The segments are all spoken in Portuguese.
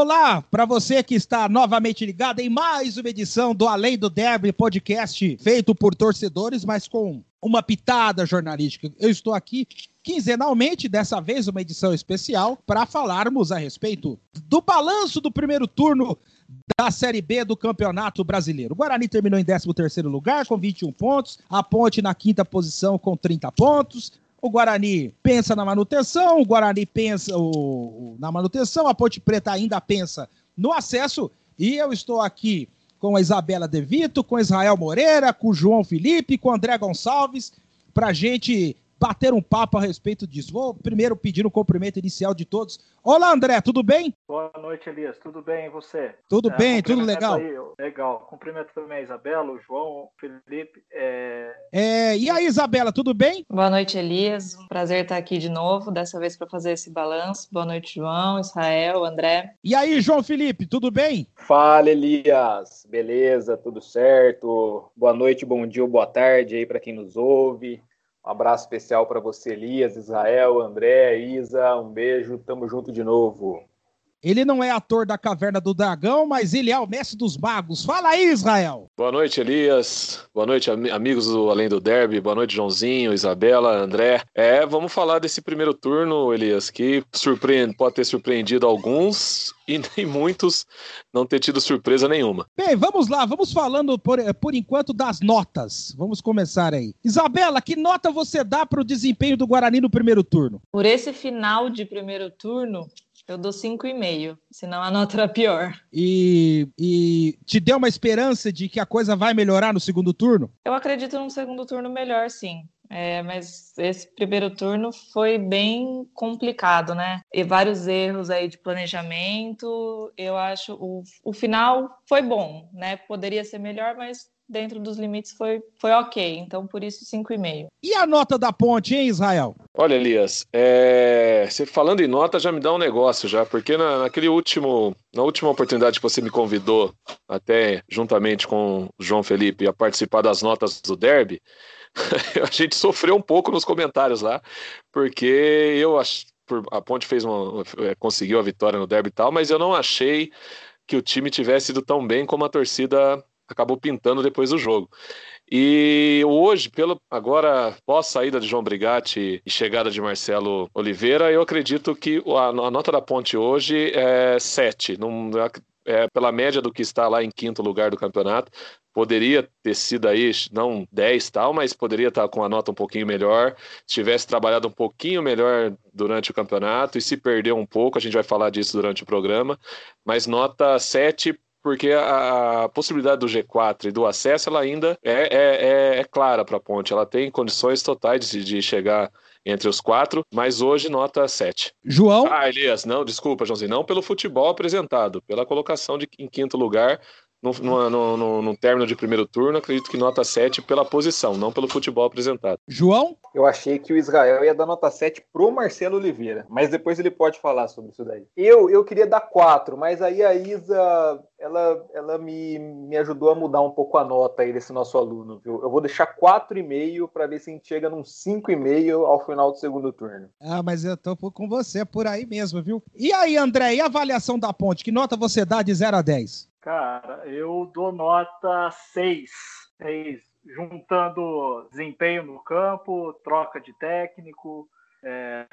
Olá, para você que está novamente ligado em mais uma edição do Além do Derby podcast, feito por torcedores, mas com uma pitada jornalística. Eu estou aqui quinzenalmente, dessa vez uma edição especial, para falarmos a respeito do balanço do primeiro turno da Série B do Campeonato Brasileiro. O Guarani terminou em 13º lugar com 21 pontos, a Ponte na quinta posição com 30 pontos, o Guarani pensa na manutenção, o Guarani pensa o, na manutenção, a Ponte Preta ainda pensa no acesso. E eu estou aqui com a Isabela De Vito, com Israel Moreira, com o João Felipe, com o André Gonçalves, para gente bater um papo a respeito disso. Vou primeiro pedir o um cumprimento inicial de todos. Olá, André, tudo bem? Boa noite, Elias. Tudo bem e você? Tudo é, bem, tudo legal. Aí, legal. Cumprimento também a Isabela, o João, o Felipe. É... É, e aí, Isabela, tudo bem? Boa noite, Elias. Um prazer estar aqui de novo, dessa vez para fazer esse balanço. Boa noite, João, Israel, André. E aí, João Felipe, tudo bem? Fala, Elias. Beleza, tudo certo? Boa noite, bom dia ou boa tarde aí para quem nos ouve. Um abraço especial para você, Elias, Israel, André, Isa. Um beijo, tamo junto de novo. Ele não é ator da Caverna do Dragão, mas ele é o mestre dos magos. Fala aí, Israel! Boa noite, Elias. Boa noite, amigos do Além do Derby. Boa noite, Joãozinho, Isabela, André. É, vamos falar desse primeiro turno, Elias, que surpreende, pode ter surpreendido alguns e nem muitos não ter tido surpresa nenhuma. Bem, vamos lá, vamos falando por, por enquanto das notas. Vamos começar aí. Isabela, que nota você dá para o desempenho do Guarani no primeiro turno? Por esse final de primeiro turno, eu dou 5,5, senão a nota era pior. E, e te deu uma esperança de que a coisa vai melhorar no segundo turno? Eu acredito num segundo turno melhor, sim. É, mas esse primeiro turno foi bem complicado, né? E vários erros aí de planejamento. Eu acho o, o final foi bom, né? Poderia ser melhor, mas dentro dos limites foi, foi ok. Então, por isso, 5,5. E a nota da ponte, hein, Israel? Olha, Elias, é... você falando em nota já me dá um negócio já, porque na, naquele último, na última oportunidade que você me convidou, até juntamente com o João Felipe, a participar das notas do Derby, a gente sofreu um pouco nos comentários lá, porque eu acho a Ponte fez uma, é, conseguiu a vitória no derby e tal, mas eu não achei que o time tivesse ido tão bem como a torcida acabou pintando depois do jogo. E hoje, pelo agora pós saída de João Brigatti e chegada de Marcelo Oliveira, eu acredito que a, a nota da Ponte hoje é 7. Não, é, pela média do que está lá em quinto lugar do campeonato. Poderia ter sido aí, não 10 tal, mas poderia estar com a nota um pouquinho melhor. Se tivesse trabalhado um pouquinho melhor durante o campeonato e se perdeu um pouco, a gente vai falar disso durante o programa. Mas nota 7 porque a, possibilidade do G4 e do acesso ela ainda é, é, é, é clara para a Ponte. Ela tem condições totais de, de chegar entre os quatro, mas hoje nota 7. João? Ah, Elias, não, desculpa, Joãozinho, não pelo futebol apresentado, pela colocação de, em quinto lugar no, no, no, no, término de primeiro turno, acredito que nota 7 pela posição, não pelo futebol apresentado. João? Eu achei que o Israel ia dar nota 7 pro Marcelo Oliveira, mas depois ele pode falar sobre isso daí. Eu, eu queria dar 4, mas aí a Isa, ela, ela me, me ajudou a mudar um pouco a nota aí desse nosso aluno, viu? Eu vou deixar 4,5 para ver se a gente chega num 5,5 ao final do segundo turno. Ah, mas eu tô com você por aí mesmo, viu? E aí, André, e a avaliação da ponte? Que nota você dá de 0 a 10? Cara, eu dou nota 6. 6. Juntando desempenho no campo, troca de técnico, é,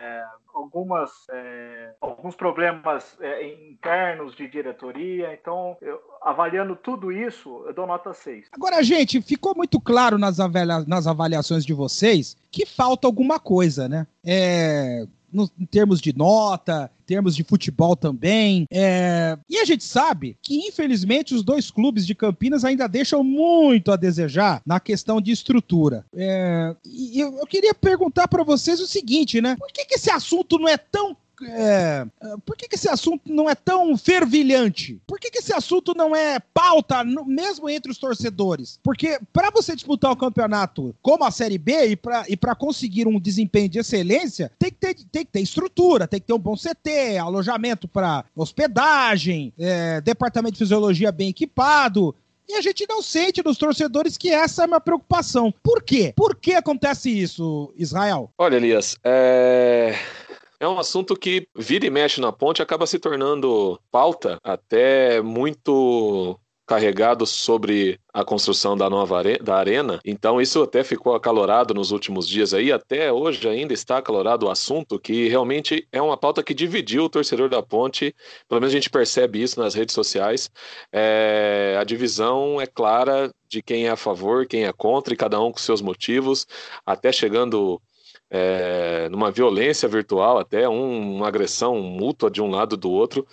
algumas, é, alguns problemas é, internos de diretoria. Então, eu, avaliando tudo isso, eu dou nota 6. Agora, gente, ficou muito claro nas, avalia nas avaliações de vocês que falta alguma coisa, né? É, no, em termos de nota, em termos de futebol também. É... E a gente sabe que, infelizmente, os dois clubes de Campinas ainda deixam muito a desejar na questão de estrutura. É... E eu, eu queria perguntar para vocês o seguinte, né? Por que, que esse assunto não é tão é, por que, que, esse assunto não é tão fervilhante? Por que, que esse assunto não é pauta, no, mesmo entre os torcedores? Porque para você disputar o campeonato como a Série B e para e conseguir um desempenho de excelência, tem que, ter, tem que ter estrutura, tem que ter um bom CT, alojamento para hospedagem, é, departamento de fisiologia bem equipado. E a gente não sente nos torcedores que essa é uma preocupação. Por quê? Por que acontece isso, Israel? Olha, Elias, é é um assunto que vira e mexe na ponte acaba se tornando pauta até muito carregado sobre a construção da nova are da arena. Então isso até ficou acalorado nos últimos dias aí, até hoje ainda está acalorado o assunto, que realmente é uma pauta que dividiu o torcedor da Ponte. Pelo menos a gente percebe isso nas redes sociais. É, a divisão é clara de quem é a favor, quem é contra, e cada um com seus motivos, até chegando é, numa violência virtual, até um, uma agressão mútua de um lado do outro,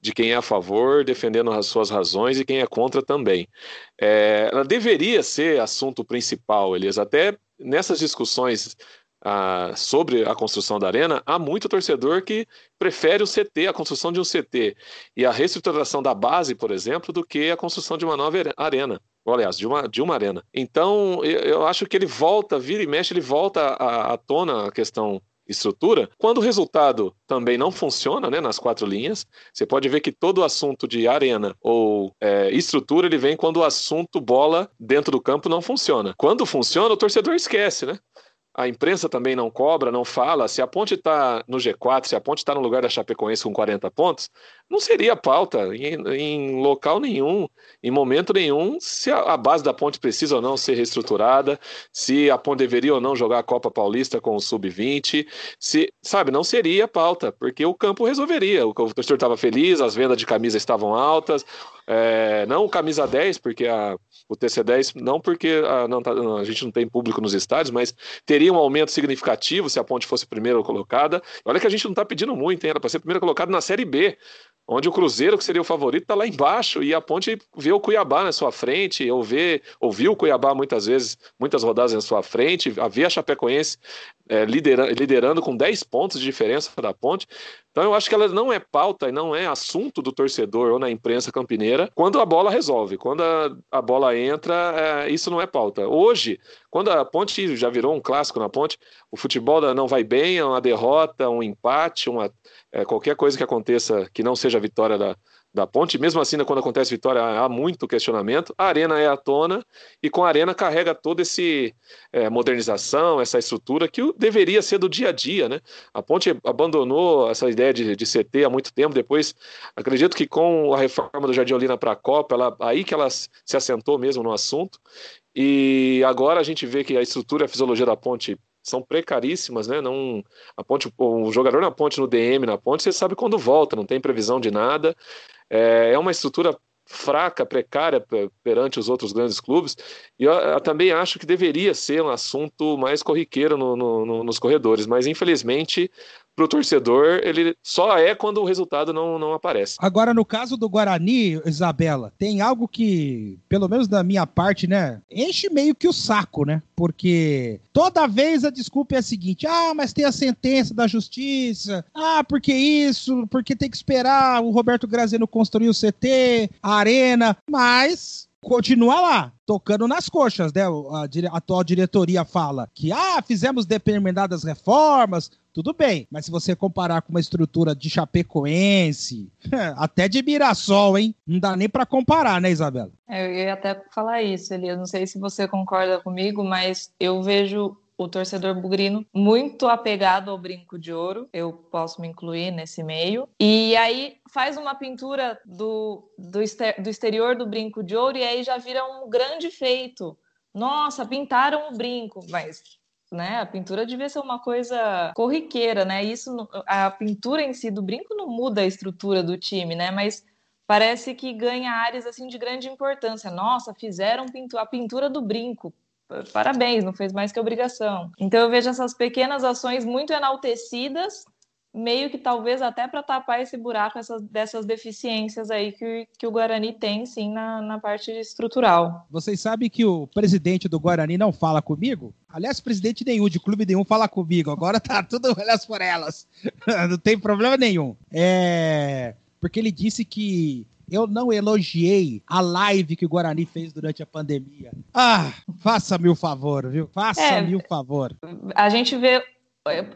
de quem é a favor, defendendo as suas razões, e quem é contra também. É, ela deveria ser assunto principal, Elias, até nessas discussões ah, sobre a construção da arena, há muito torcedor que prefere o CT, a construção de um CT e a reestruturação da base, por exemplo, do que a construção de uma nova arena. Ou, aliás, de uma, de uma arena. Então, eu, acho que ele volta, vira e mexe, ele volta à, à tona a questão estrutura, quando o resultado também não funciona né, nas quatro linhas, você pode ver que todo o assunto de arena ou é, estrutura ele vem quando o assunto bola dentro do campo não funciona. Quando funciona, o torcedor esquece, né? A imprensa também não cobra, não fala. Se a Ponte está no G4, se a Ponte está no lugar da Chapecoense com 40 pontos, não seria pauta em, em local nenhum, em momento nenhum, se a, a, base da Ponte precisa ou não ser reestruturada, se a Ponte deveria ou não jogar a Copa Paulista com o Sub-20, se, sabe, não seria pauta, porque o campo resolveria. O, o torcedor estava feliz, as vendas de camisa estavam altas, é, não camisa 10, porque a, o TC10, não porque a, não tá, a, gente não tem público nos estádios, mas teria um aumento significativo se a ponte fosse primeira colocada. Olha que a gente não está pedindo muito, hein? era para ser primeira colocada na Série B onde o Cruzeiro, que seria o favorito, está lá embaixo e a Ponte vê o Cuiabá na sua frente, ou vê, ouviu o Cuiabá muitas vezes, muitas rodadas na sua frente, vê a Chapecoense é, liderando, liderando com 10 pontos de diferença da Ponte. Então eu acho que ela não é pauta e não é assunto do torcedor ou na imprensa campineira quando a bola resolve, quando a, a bola entra, é, isso não é pauta. Hoje, quando a Ponte já virou um clássico na Ponte, o futebol não vai bem, é uma derrota, um empate, uma, é, qualquer coisa que aconteça que não seja a vitória da, da ponte. Mesmo assim, né, quando acontece vitória, há muito questionamento. A arena é à tona e com a arena carrega toda essa é, modernização, essa estrutura que deveria ser do dia a dia. Né? A ponte abandonou essa ideia de, de CT há muito tempo. Depois, acredito que com a reforma do Jardim Olina para a Copa, ela, aí que ela se assentou mesmo no assunto. E agora a gente vê que a estrutura e a fisiologia da ponte são precaríssimas, né? Não, a ponte, o jogador na ponte, no DM, na ponte, você sabe quando volta, não tem previsão de nada. É, é uma estrutura fraca, precária perante os outros grandes clubes, e eu, eu também acho que deveria ser um assunto mais corriqueiro no, no, no, nos corredores, mas infelizmente para o torcedor, ele só é quando o resultado não, não aparece. Agora, no caso do Guarani, Isabela, tem algo que, pelo menos da minha parte, né, enche meio que o saco, né? Porque toda vez a desculpa é a seguinte: ah, mas tem a sentença da justiça, ah, porque isso, porque tem que esperar o Roberto Grazeno construir o CT, a arena, mas continua lá, tocando nas coxas, né? A, a, atual diretoria fala que, ah, fizemos determinadas reformas, tudo bem, mas se você comparar com uma estrutura de Chapecoense, até de Mirassol, hein? Não dá nem para comparar, né, Isabela? É, eu ia até falar isso, Elias. Não sei se você concorda comigo, mas eu vejo o torcedor bugrino muito apegado ao brinco de ouro, eu posso me incluir nesse meio. E aí faz uma pintura do, do, exter, do exterior do brinco de ouro e aí já vira um grande feito. Nossa, pintaram o brinco, mas né? A pintura devia ser uma coisa corriqueira, né? Isso, a pintura em si do brinco não muda a estrutura do time, né? Mas parece que ganha áreas assim de grande importância. Nossa, fizeram a pintura do brinco parabéns, não fez mais que obrigação. Então eu vejo essas pequenas ações muito enaltecidas, meio que talvez até para tapar esse buraco essas, dessas deficiências aí que, que o Guarani tem, sim, na, na parte estrutural. Vocês sabem que o presidente do Guarani não fala comigo? Aliás, presidente nenhum, de clube nenhum, fala comigo. Agora tá tudo elas por elas. não tem problema nenhum. É. Porque ele disse que eu não elogiei a live que o Guarani fez durante a pandemia. Ah, faça-me o favor, viu? Faça-me é, o favor. A gente vê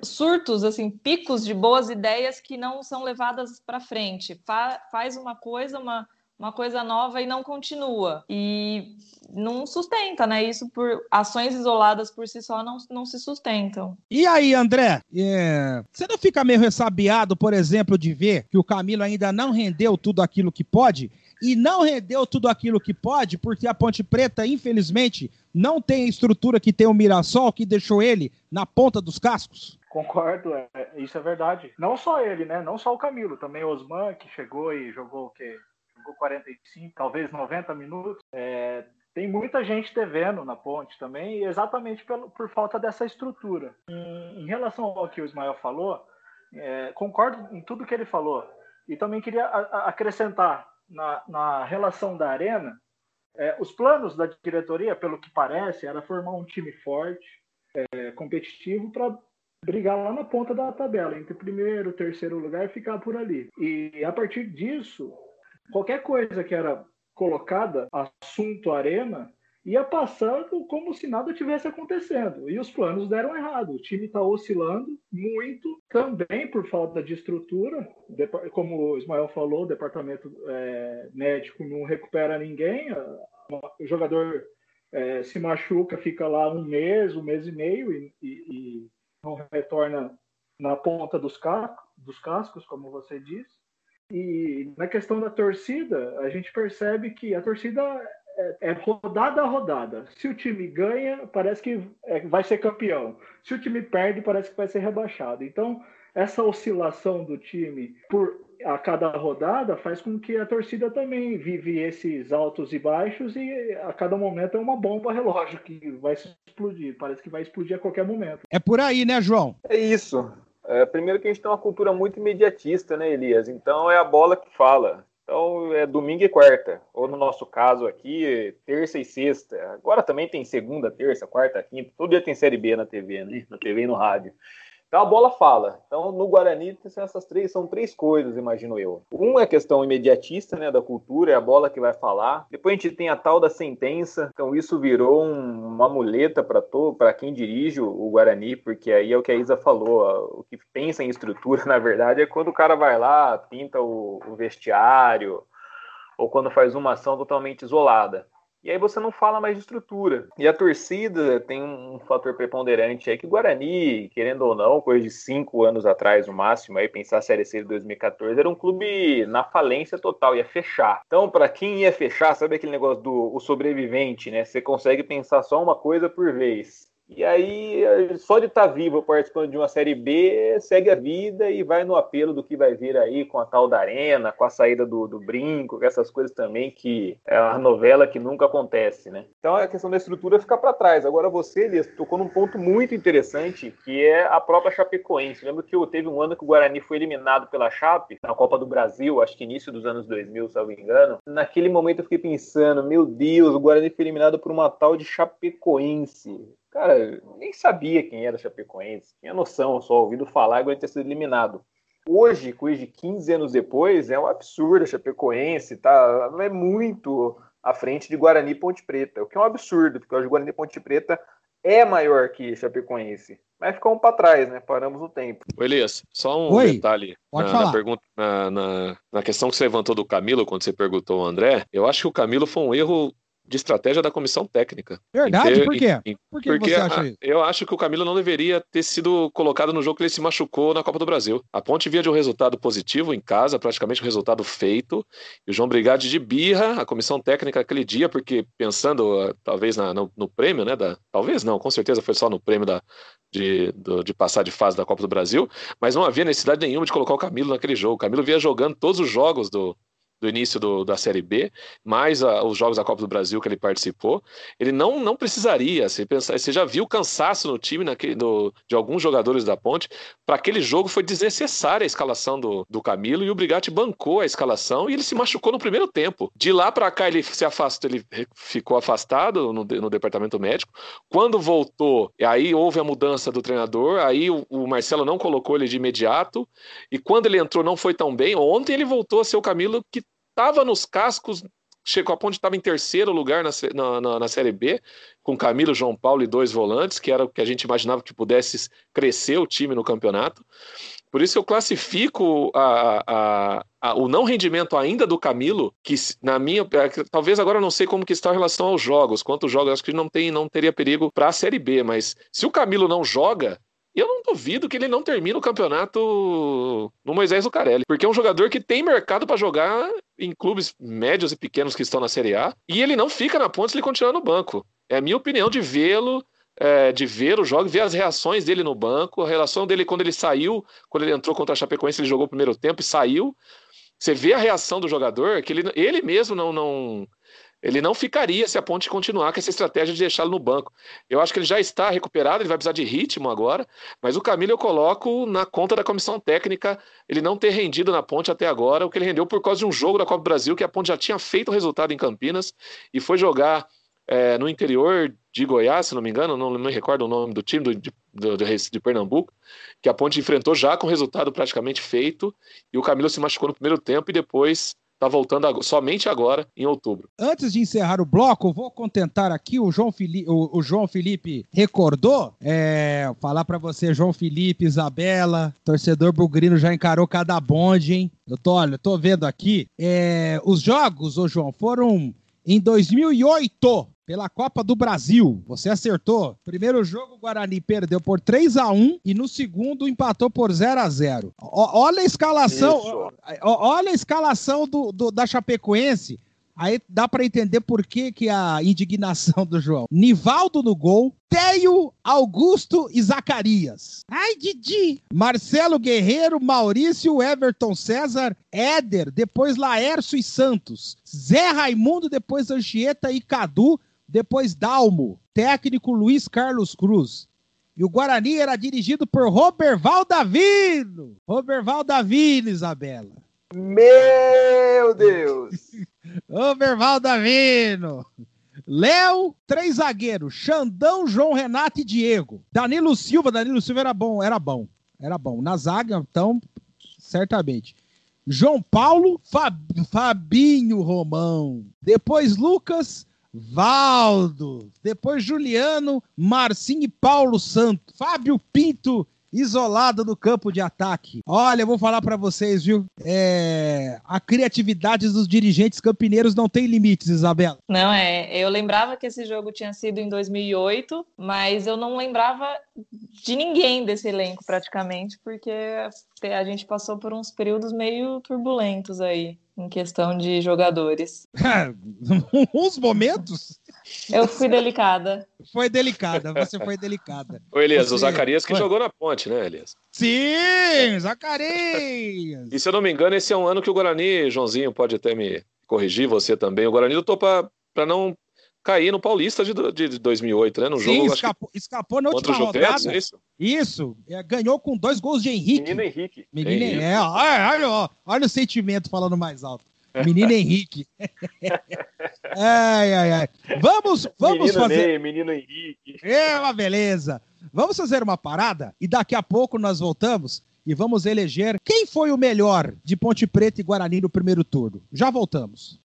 surtos, assim, picos de boas ideias que não são levadas para frente. Fa faz uma coisa, uma, uma coisa nova e não continua. E não sustenta, né? Isso por ações isoladas por si só não, não se sustentam. E aí, André? É... Você não fica meio ressabiado, por exemplo, de ver que o Camilo ainda não rendeu tudo aquilo que pode? E não rendeu tudo aquilo que pode, porque a Ponte Preta, infelizmente, não tem a estrutura que tem o Mirassol, que deixou ele na ponta dos cascos? Concordo, é, isso é verdade. Não só ele, né? Não só o Camilo, também o Osman, que chegou e jogou o quê? Jogou 45, talvez 90 minutos. É, tem muita gente devendo na ponte também, exatamente pelo, por falta dessa estrutura. Em, em, relação ao que o Ismael falou, é, concordo em tudo que ele falou. E também queria acrescentar na, na, relação da arena, é, os planos da diretoria, pelo que parece, era formar um time forte, é, competitivo, para brigar lá na ponta da tabela, entre primeiro terceiro lugar ficar por ali. E a partir disso, qualquer coisa que era colocada, assunto arena, ia passando como se nada tivesse acontecendo. E os planos deram errado. O time está oscilando muito, também por falta de estrutura. Como o Ismael falou, o departamento é, médico não recupera ninguém. O jogador é, se machuca, fica lá um mês, um mês e meio e, e, e não retorna na ponta dos, dos cascos, como você disse. E na questão da torcida, a gente percebe que a torcida é, é rodada a rodada. Se o time ganha, parece que é, vai ser campeão. Se o time perde, parece que vai ser rebaixado. Então, essa oscilação do time por a cada rodada faz com que a torcida também vive esses altos e baixos e a cada momento é uma bomba relógio que vai se explodir. Parece que vai explodir a qualquer momento. É por aí, né, João? É isso. É, primeiro que a gente tem uma cultura muito imediatista, né, Elias? Então é a bola que fala. Então é domingo e quarta, ou no nosso caso aqui, terça e sexta. Agora também tem segunda, terça, quarta, quinta. Todo dia tem série B na TV, né? Na TV e no rádio. Então a bola fala. Então no Guarani essas três são três coisas, imagino eu. Um é a questão imediatista, né, da cultura, é a bola que vai falar. Depois a gente tem a tal da sentença. Então isso virou um, uma muleta para para quem dirige o, Guarani, porque aí é o que a Isa falou. O que pensa em estrutura, na verdade, é quando o cara vai lá, pinta o, o vestiário, ou quando faz uma ação totalmente isolada. E aí você não fala mais de estrutura. E a torcida tem um fator preponderante aí que o Guarani, querendo ou não, coisa de cinco anos atrás, no máximo, aí pensar a Série C de 2014, era um clube na falência total, ia fechar. Então, para quem ia fechar, sabe aquele negócio do o sobrevivente, né? Você consegue pensar só uma coisa por vez. E aí, só de estar tá vivo participando de uma Série B, segue a vida e vai no apelo do que vai vir aí com a tal da Arena, com a saída do, do brinco, com essas coisas também que é uma novela que nunca acontece, né? Então a questão da estrutura fica para trás. Agora você, Elias, tocou num ponto muito interessante, que é a própria Chapecoense. Lembro que teve um ano que o Guarani foi eliminado pela Chape, na Copa do Brasil, acho que início dos anos 2000, se eu não me engano. Naquele momento eu fiquei pensando, meu Deus, o Guarani foi eliminado por uma tal de Chapecoense Cara, nem sabia quem era Chapecoense, tinha noção, só ouvido falar e ter sido eliminado. Hoje, coisa de 15 anos depois, é um absurdo a Chapecoense, tá? É muito à frente de Guarani e Ponte Preta, o que é um absurdo, porque hoje Guarani e Ponte Preta é maior que Chapecoense. Mas ficamos para trás, né? Paramos no tempo. O Elias, só um Oi, detalhe na, na, pergunta, na, na, na, questão que você levantou do Camilo, quando você perguntou ao André, eu acho que o Camilo foi um erro de estratégia da comissão técnica. Verdade? Ter, Por quê? Em, Por que porque você acha isso? Eu acho que o Camilo não deveria ter sido colocado no jogo que ele se machucou na Copa do Brasil. A Ponte via de um resultado positivo em casa, praticamente um resultado feito, e o João Brigade de birra, a comissão técnica aquele dia, porque pensando uh, talvez na, no, no, prêmio, né? Da, talvez não, com certeza foi só no prêmio da, de, do, de passar de fase da Copa do Brasil, mas não havia necessidade nenhuma de colocar o Camilo naquele jogo. O Camilo via jogando todos os jogos do, do início do, da Série B, mais a, os jogos da Copa do Brasil que ele participou, ele não, não precisaria. Você, pensa, você já viu o cansaço no time naquele, do, de alguns jogadores da Ponte. Para aquele jogo foi desnecessária a escalação do, do Camilo e o Brigatti bancou a escalação e ele se machucou no primeiro tempo. De lá para cá ele se afastou, ele ficou afastado no, no departamento médico. Quando voltou, aí houve a mudança do treinador, aí o, o Marcelo não colocou ele de imediato e quando ele entrou não foi tão bem. Ontem ele voltou a ser o Camilo que estava nos cascos, chegou a ponte estava em terceiro lugar na, na, na, Série B, com Camilo, João Paulo e dois volantes, que era o que a gente imaginava que pudesse crescer o time no campeonato. Por isso eu classifico a, a, a, o não rendimento ainda do Camilo, que na minha. É, talvez agora eu não sei como que está em relação aos jogos. Quantos jogos, acho que não, tem, não teria perigo para a Série B, mas se o Camilo não joga, eu não duvido que ele não termine o campeonato no Moisés Lucarelli, porque é um jogador que tem mercado para jogar em clubes médios e pequenos que estão na Série A, e ele não fica na ponta se ele continuar no banco. É a minha opinião de vê-lo, é, de ver o jogo, ver as reações dele no banco, a relação dele quando ele saiu, quando ele entrou contra a Chapecoense, ele jogou o primeiro tempo e saiu. Você vê a reação do jogador, que ele, ele mesmo não, não ele não ficaria se a Ponte continuar com essa estratégia de deixá-lo no banco. Eu acho que ele já está recuperado, ele vai precisar de ritmo agora, mas o Camilo eu coloco na conta da comissão técnica ele não ter rendido na Ponte até agora, o que ele rendeu por causa de um jogo da Copa do Brasil que a Ponte já tinha feito o resultado em Campinas e foi jogar é, no interior de Goiás, se não me engano, não, me recordo o nome do time do, do, de, Pernambuco, que a Ponte enfrentou já com o resultado praticamente feito e o Camilo se machucou no primeiro tempo e depois Está voltando somente agora, em outubro. Antes de encerrar o bloco, vou contentar aqui o João Felipe, o, o João Felipe recordou. É, falar para você, João Felipe, Isabela, torcedor bugrino já encarou cada bonde, hein? Eu tô, olha, tô vendo aqui. É, os jogos, ô João, foram em 2008 pela Copa do Brasil. Você acertou. Primeiro jogo, o Guarani perdeu por 3 a 1 e no segundo empatou por 0 a 0 Olha a escalação. Olha a escalação do, do da Chapecoense. Aí dá para entender por que, que a indignação do João. Nivaldo no gol, Teio, Augusto e Zacarias. Ai, Didi! Marcelo Guerreiro, Maurício, Everton César, Éder, depois Laércio e Santos. Zé Raimundo, depois Anchieta e Cadu, depois Dalmo. Técnico Luiz Carlos Cruz. E o Guarani era dirigido por Roberval Davino. Roberval Davino, Isabela. Meu Deus! Roberval Davino. Léo, três zagueiros. Xandão, João Renato e Diego. Danilo Silva, Danilo Silva era bom, era bom. Era bom. Na zaga, então, certamente. João Paulo, Fab, Fabinho Romão. Depois Lucas, Valdo. Depois Juliano, Marcinho e Paulo Santo. Fábio Pinto isolado no campo de ataque. Olha, eu vou falar para vocês, viu? É... A criatividade dos dirigentes campineiros não tem limites, Isabela. Não, é. Eu lembrava que esse jogo tinha sido em 2008, mas eu não lembrava de ninguém desse elenco praticamente, porque a gente passou por uns períodos meio turbulentos aí em questão de jogadores. Uns momentos? Eu fui delicada. Foi delicada, você foi delicada. Ô, Elias, você... o Zacarias que foi. jogou na ponte, né, Elias? Sim, Zacarias! E se eu não me engano, esse é um ano que o Guarani, Joãozinho, pode até me corrigir, você também. O Guarani lutou para não cair no Paulista de, de 2008, né? No Sim, jogo, escapou, que... escapou na última rodada. é isso? Isso, é, ganhou com dois gols de Henrique. Menino Henrique. Menino Henrique. É, olha, olha, olha o sentimento falando mais alto. Menino Henrique. ai, ai, ai. Vamos, vamos menino fazer. Ney, menino Henrique. É uma beleza. Vamos fazer uma parada e daqui a pouco nós voltamos e vamos eleger quem foi o melhor de Ponte Preta e Guarani no primeiro turno. Já voltamos.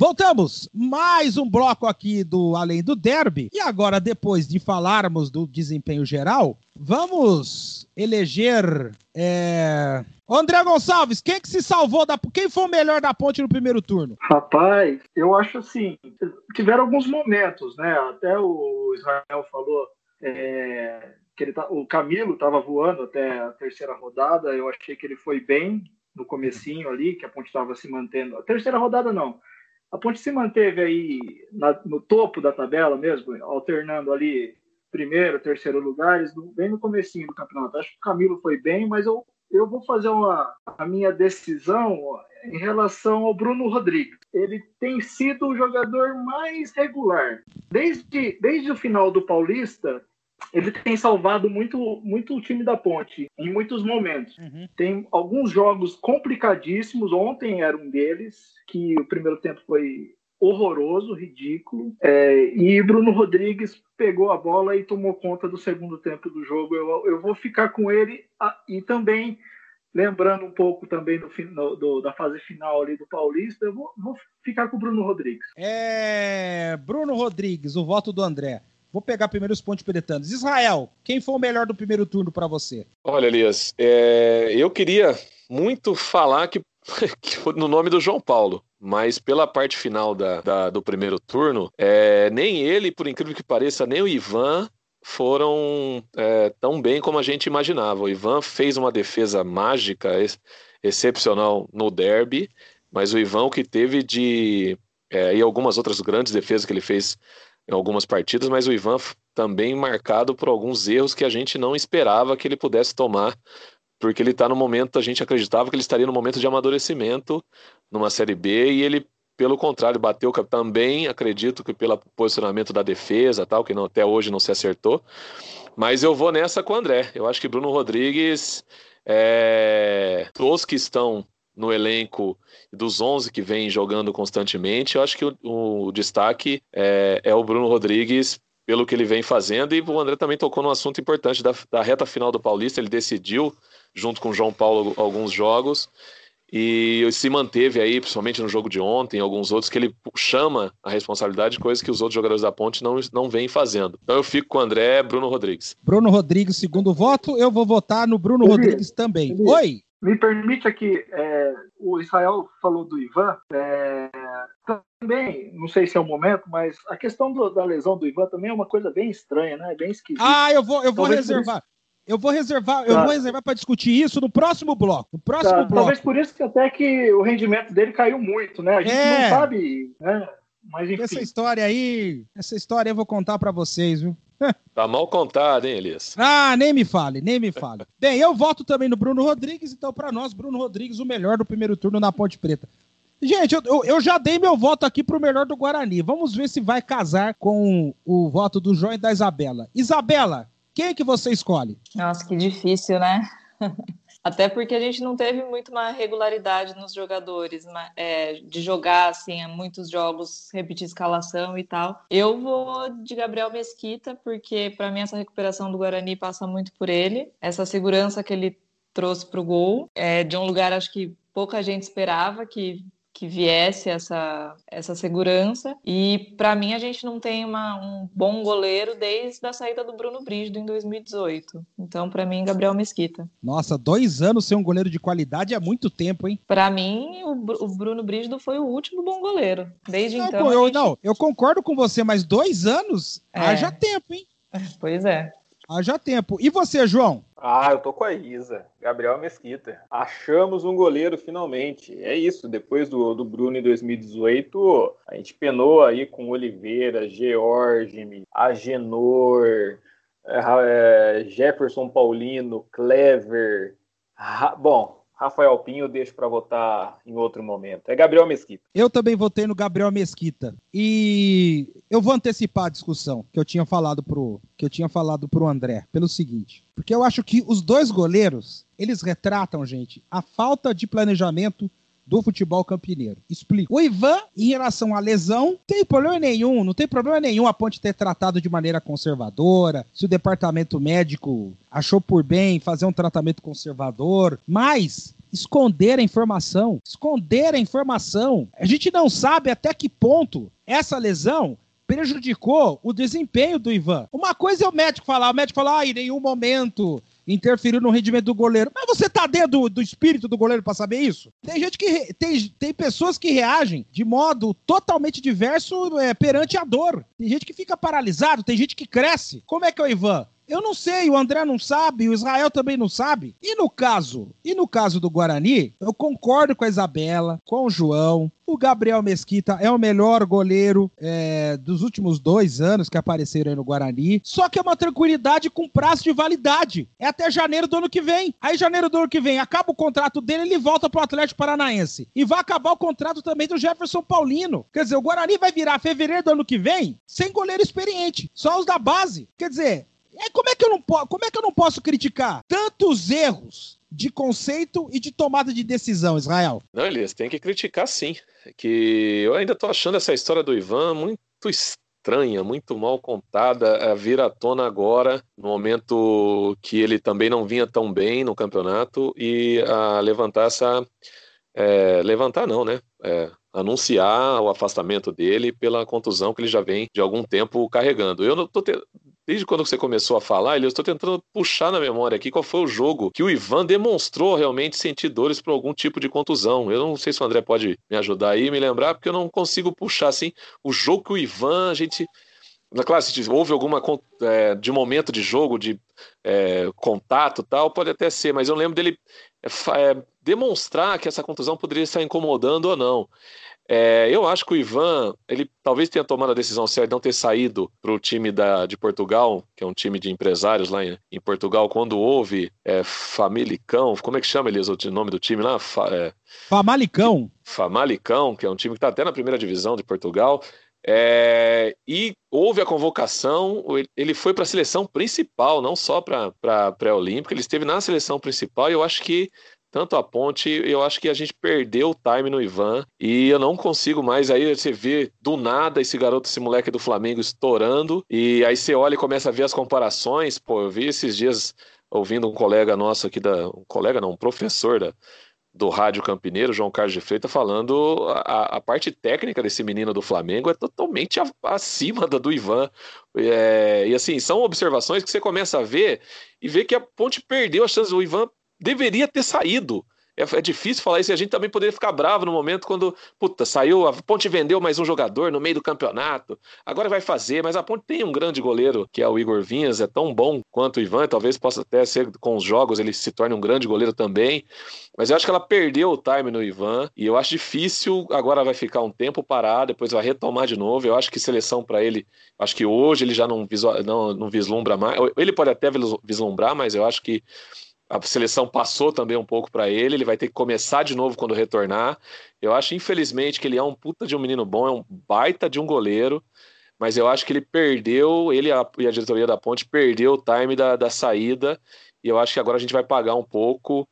Voltamos! Mais um bloco aqui do Além do Derby. E agora, depois de falarmos do desempenho geral, vamos eleger. É... André Gonçalves, quem que se salvou da. Quem foi o melhor da ponte no primeiro turno? Rapaz, eu acho assim. Tiveram alguns momentos, né? Até o Israel falou. É... Que ele tá... O Camilo estava voando até a terceira rodada. Eu achei que ele foi bem no comecinho ali, que a ponte estava se mantendo. A terceira rodada não a Ponte se manteve aí na, no topo da tabela mesmo, alternando ali primeiro, terceiro lugares, bem no comecinho do campeonato. Acho que o Camilo foi bem, mas eu, eu vou fazer uma, a minha decisão em relação ao Bruno Rodrigues. Ele tem sido o jogador mais regular. Desde, desde o final do Paulista, ele tem salvado muito, muito o time da Ponte em muitos momentos. Uhum. Tem alguns jogos complicadíssimos. Ontem era um deles, que o primeiro tempo foi horroroso, ridículo. É, e Bruno Rodrigues pegou a bola e tomou conta do segundo tempo do jogo. Eu, eu vou ficar com ele e também lembrando um pouco também do, no, do, da fase final ali do Paulista, eu vou, vou ficar com o Bruno Rodrigues. É. Bruno Rodrigues, o voto do André. Vou pegar primeiro os pontos peretanos. Israel, quem foi o melhor do primeiro turno para você? Olha, Elias, é, eu queria muito falar que, no nome do João Paulo, mas pela parte final da, da do primeiro turno, é, nem ele, por incrível que pareça, nem o Ivan foram é, tão bem como a gente imaginava. O Ivan fez uma defesa mágica, ex excepcional no derby, mas o Ivan que teve de é, e algumas outras grandes defesas que ele fez em algumas partidas, mas o Ivan também marcado por alguns erros que a gente não esperava que ele pudesse tomar, porque ele está no momento, a gente acreditava que ele estaria no momento de amadurecimento numa Série B e ele, pelo contrário, bateu também, acredito que pelo posicionamento da defesa, tal, que não, até hoje não se acertou. Mas eu vou nessa com o André. Eu acho que Bruno Rodrigues, é, todos que estão no elenco dos 11 que vem jogando constantemente, eu acho que o, o destaque é, é, o Bruno Rodrigues pelo que ele vem fazendo e o André também tocou num assunto importante da, da reta final do Paulista, ele decidiu junto com o João Paulo alguns jogos e se manteve aí, principalmente no jogo de ontem, alguns outros, que ele chama a responsabilidade, coisa que os outros jogadores da Ponte não, não vêm fazendo. Então eu fico com o André Bruno Rodrigues. Bruno Rodrigues, segundo voto, eu vou votar no Bruno Rodrigues também. Oi! Me permite aqui, é, o Israel falou do Ivan, é, também, não sei se é o momento, mas a questão do, da lesão do Ivan também é uma coisa bem estranha, né? Bem esquisita. Ah, eu vou, eu vou reservar. Eu vou reservar, tá. eu vou reservar para discutir isso no próximo bloco. No próximo tá. bloco. Talvez por isso que até que o rendimento dele caiu muito, né? A gente é. não sabe, né? Mas enfim. Essa história aí, essa história eu vou contar para vocês, viu? Tá mal contado, hein, Elias? Ah, nem me fale, nem me fale. Bem, eu voto também no Bruno Rodrigues, então para nós, Bruno Rodrigues, o melhor do primeiro turno na Ponte Preta. Gente, eu, eu, já dei meu voto aqui pro melhor do Guarani. Vamos ver se vai casar com o voto do João e da Isabela. Isabela, quem é que você escolhe? Nossa, que difícil, né? Até porque a gente não teve muito uma regularidade nos jogadores, é, de jogar assim, muitos jogos, repetir escalação e tal. Eu vou de Gabriel Mesquita, porque para mim essa recuperação do Guarani passa muito por ele, essa segurança que ele trouxe para o gol, é, de um lugar acho que pouca gente esperava que que viesse essa, essa segurança. E para mim a gente não tem uma, um bom goleiro desde a saída do Bruno Brígido em 2018. Então para mim Gabriel Mesquita. Nossa, dois anos sem um goleiro de qualidade é muito tempo, hein? Para mim o, o, Bruno Brígido foi o último bom goleiro. Desde não, então. Eu, gente... Não, eu concordo com você, mas dois anos é. haja tempo, hein? Pois é. Haja tempo. E você, João? Ah, eu tô com a Isa. Gabriel Mesquita. Achamos um goleiro finalmente. É isso. Depois do, do Bruno em 2018, a gente penou aí com Oliveira, George, Agenor, é, Jefferson Paulino, Clever. bom, Rafael Pinho eu deixo para votar em outro momento. É Gabriel Mesquita. Eu também votei no Gabriel Mesquita. E eu vou antecipar a discussão que eu tinha falado pro que eu tinha falado pro André, pelo seguinte, porque eu acho que os dois goleiros, eles retratam, gente, a falta de planejamento do futebol campineiro. Explico. O Ivan, em relação à lesão, tem problema nenhum, não tem problema nenhum a Ponte ter tratado de maneira conservadora, se o departamento médico achou por bem fazer um tratamento conservador, mas esconder a informação, esconder a informação. A gente não sabe até que ponto essa lesão prejudicou o desempenho do Ivan. Uma coisa é o médico falar, o médico falar, ah, em nenhum momento interferiu no rendimento do goleiro. Mas você tá dentro do, do espírito do goleiro para saber isso? Tem gente que tem, tem pessoas que reagem de modo totalmente diverso é, perante a dor. Tem gente que fica paralisado, tem gente que cresce. Como é que é o Ivan? Eu não sei, o André não sabe, o Israel também não sabe. E no caso, e no caso do Guarani, eu concordo com a Isabela, com o João. O Gabriel Mesquita é o melhor goleiro é, dos últimos dois anos que apareceram aí no Guarani. Só que é uma tranquilidade com prazo de validade. É até janeiro do ano que vem. Aí, janeiro do ano que vem, acaba o contrato dele, ele volta pro Atlético Paranaense. E vai acabar o contrato também do Jefferson Paulino. Quer dizer, o Guarani vai virar fevereiro do ano que vem sem goleiro experiente. Só os da base. Quer dizer, é, como, é que eu não como é que eu não posso criticar tantos erros de conceito e de tomada de decisão, Israel? Não, Elias, tem que criticar sim. Que eu ainda tô achando essa história do Ivan muito estranha, muito mal contada, é, vir à tona agora, no momento que ele também não vinha tão bem no campeonato, e a levantar essa. É, levantar não, né? É, anunciar o afastamento dele pela contusão que ele já vem de algum tempo carregando. Eu não tô te... Desde quando você começou a falar, eu estou tentando puxar na memória aqui qual foi o jogo que o Ivan demonstrou realmente sentir dores por algum tipo de contusão. Eu não sei se o André pode me ajudar aí, me lembrar, porque eu não consigo puxar assim o jogo que o Ivan, a gente. Na classe, se houve alguma é, de momento de jogo, de é, contato tal, pode até ser, mas eu lembro dele é, é demonstrar que essa contusão poderia estar incomodando ou não. É, eu acho que o Ivan, ele talvez tenha tomado a decisão certa de não ter saído para o time da, de Portugal, que é um time de empresários lá em, em Portugal, quando houve é, Famalicão, como é que chama, Elias, o nome do time lá? Fa, é, Famalicão. Famalicão, que é um time que está até na primeira divisão de Portugal. É, e houve a convocação, ele foi para a seleção principal, não só para a pré-olímpica, ele esteve na seleção principal e eu acho que tanto a ponte, eu acho que a gente perdeu o time no Ivan e eu não consigo mais. Aí você vê do nada esse garoto, esse moleque do Flamengo estourando, e aí você olha e começa a ver as comparações. Pô, eu vi esses dias ouvindo um colega nosso aqui, da, um colega não, um professor da, do Rádio Campineiro, João Carlos de Freitas, falando a, a parte técnica desse menino do Flamengo é totalmente acima da do Ivan. É, e assim, são observações que você começa a ver e vê que a Ponte perdeu a chance. O Ivan deveria ter saído. É, é, difícil falar isso e a gente também poderia ficar bravo no momento quando, puta, saiu, a Ponte vendeu mais um jogador no meio do campeonato, agora vai fazer, mas a Ponte tem um grande goleiro, que é o Igor Vinhas, é tão bom quanto o Ivan, talvez possa até ser com os jogos ele se torne um grande goleiro também, mas eu acho que ela perdeu o time no Ivan e eu acho difícil, agora vai ficar um tempo parar, depois vai retomar de novo, eu acho que seleção para ele, acho que hoje ele já não, visual, não, não vislumbra mais, ele pode até vislumbrar, mas eu acho que a seleção passou também um pouco para ele, ele vai ter que começar de novo quando retornar. Eu acho, infelizmente, que ele é um puta de um menino bom, é um baita de um goleiro, mas eu acho que ele perdeu, ele e a diretoria da Ponte perdeu o time da, da saída, e eu acho que agora a gente vai pagar um pouco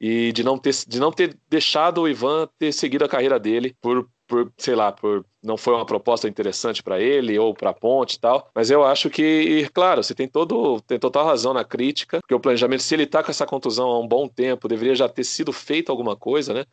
e de não ter, de não ter deixado o Ivan ter seguido a carreira dele por por, sei lá, por não foi uma proposta interessante para ele ou para a Ponte e tal. Mas eu acho que, claro, você tem todo tem total razão na crítica, porque o planejamento, se ele está com essa contusão há um bom tempo, deveria já ter sido feito alguma coisa, né?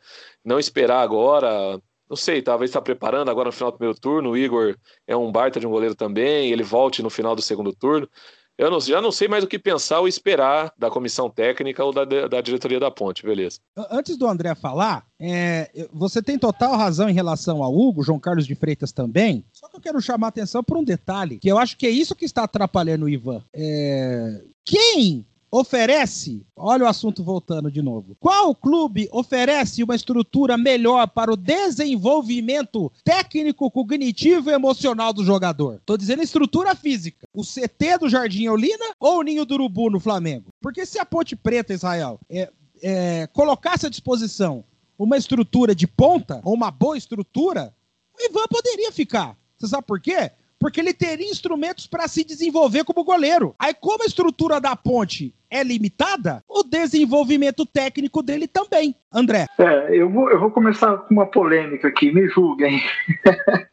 Não esperar agora. Não sei, talvez está preparando agora no final do primeiro turno. O Igor é um baita de um goleiro também, ele volte no final do segundo turno. Eu não, já não sei mais o que pensar ou esperar da comissão técnica ou da, da diretoria da Ponte, beleza. Antes do André falar, é, você tem total razão em relação ao Hugo, João Carlos de Freitas também. Só que eu quero chamar a atenção para um detalhe, que eu acho que é isso que está atrapalhando o Ivan. É, quem oferece, olha o assunto voltando de novo. Qual clube oferece uma estrutura melhor para o desenvolvimento técnico, cognitivo e emocional do jogador? Tô dizendo estrutura física. O CT do Jardim Olina ou o Ninho do Urubu no Flamengo? Porque se a Ponte Preta, Israel, é, é, colocasse à disposição uma estrutura de ponta, ou uma boa estrutura, o Ivan poderia ficar. Você sabe por quê? Porque ele teria instrumentos para se desenvolver como goleiro. Aí, como a estrutura da ponte é limitada, o desenvolvimento técnico dele também. André. É, eu vou, eu vou começar com uma polêmica aqui, me julguem.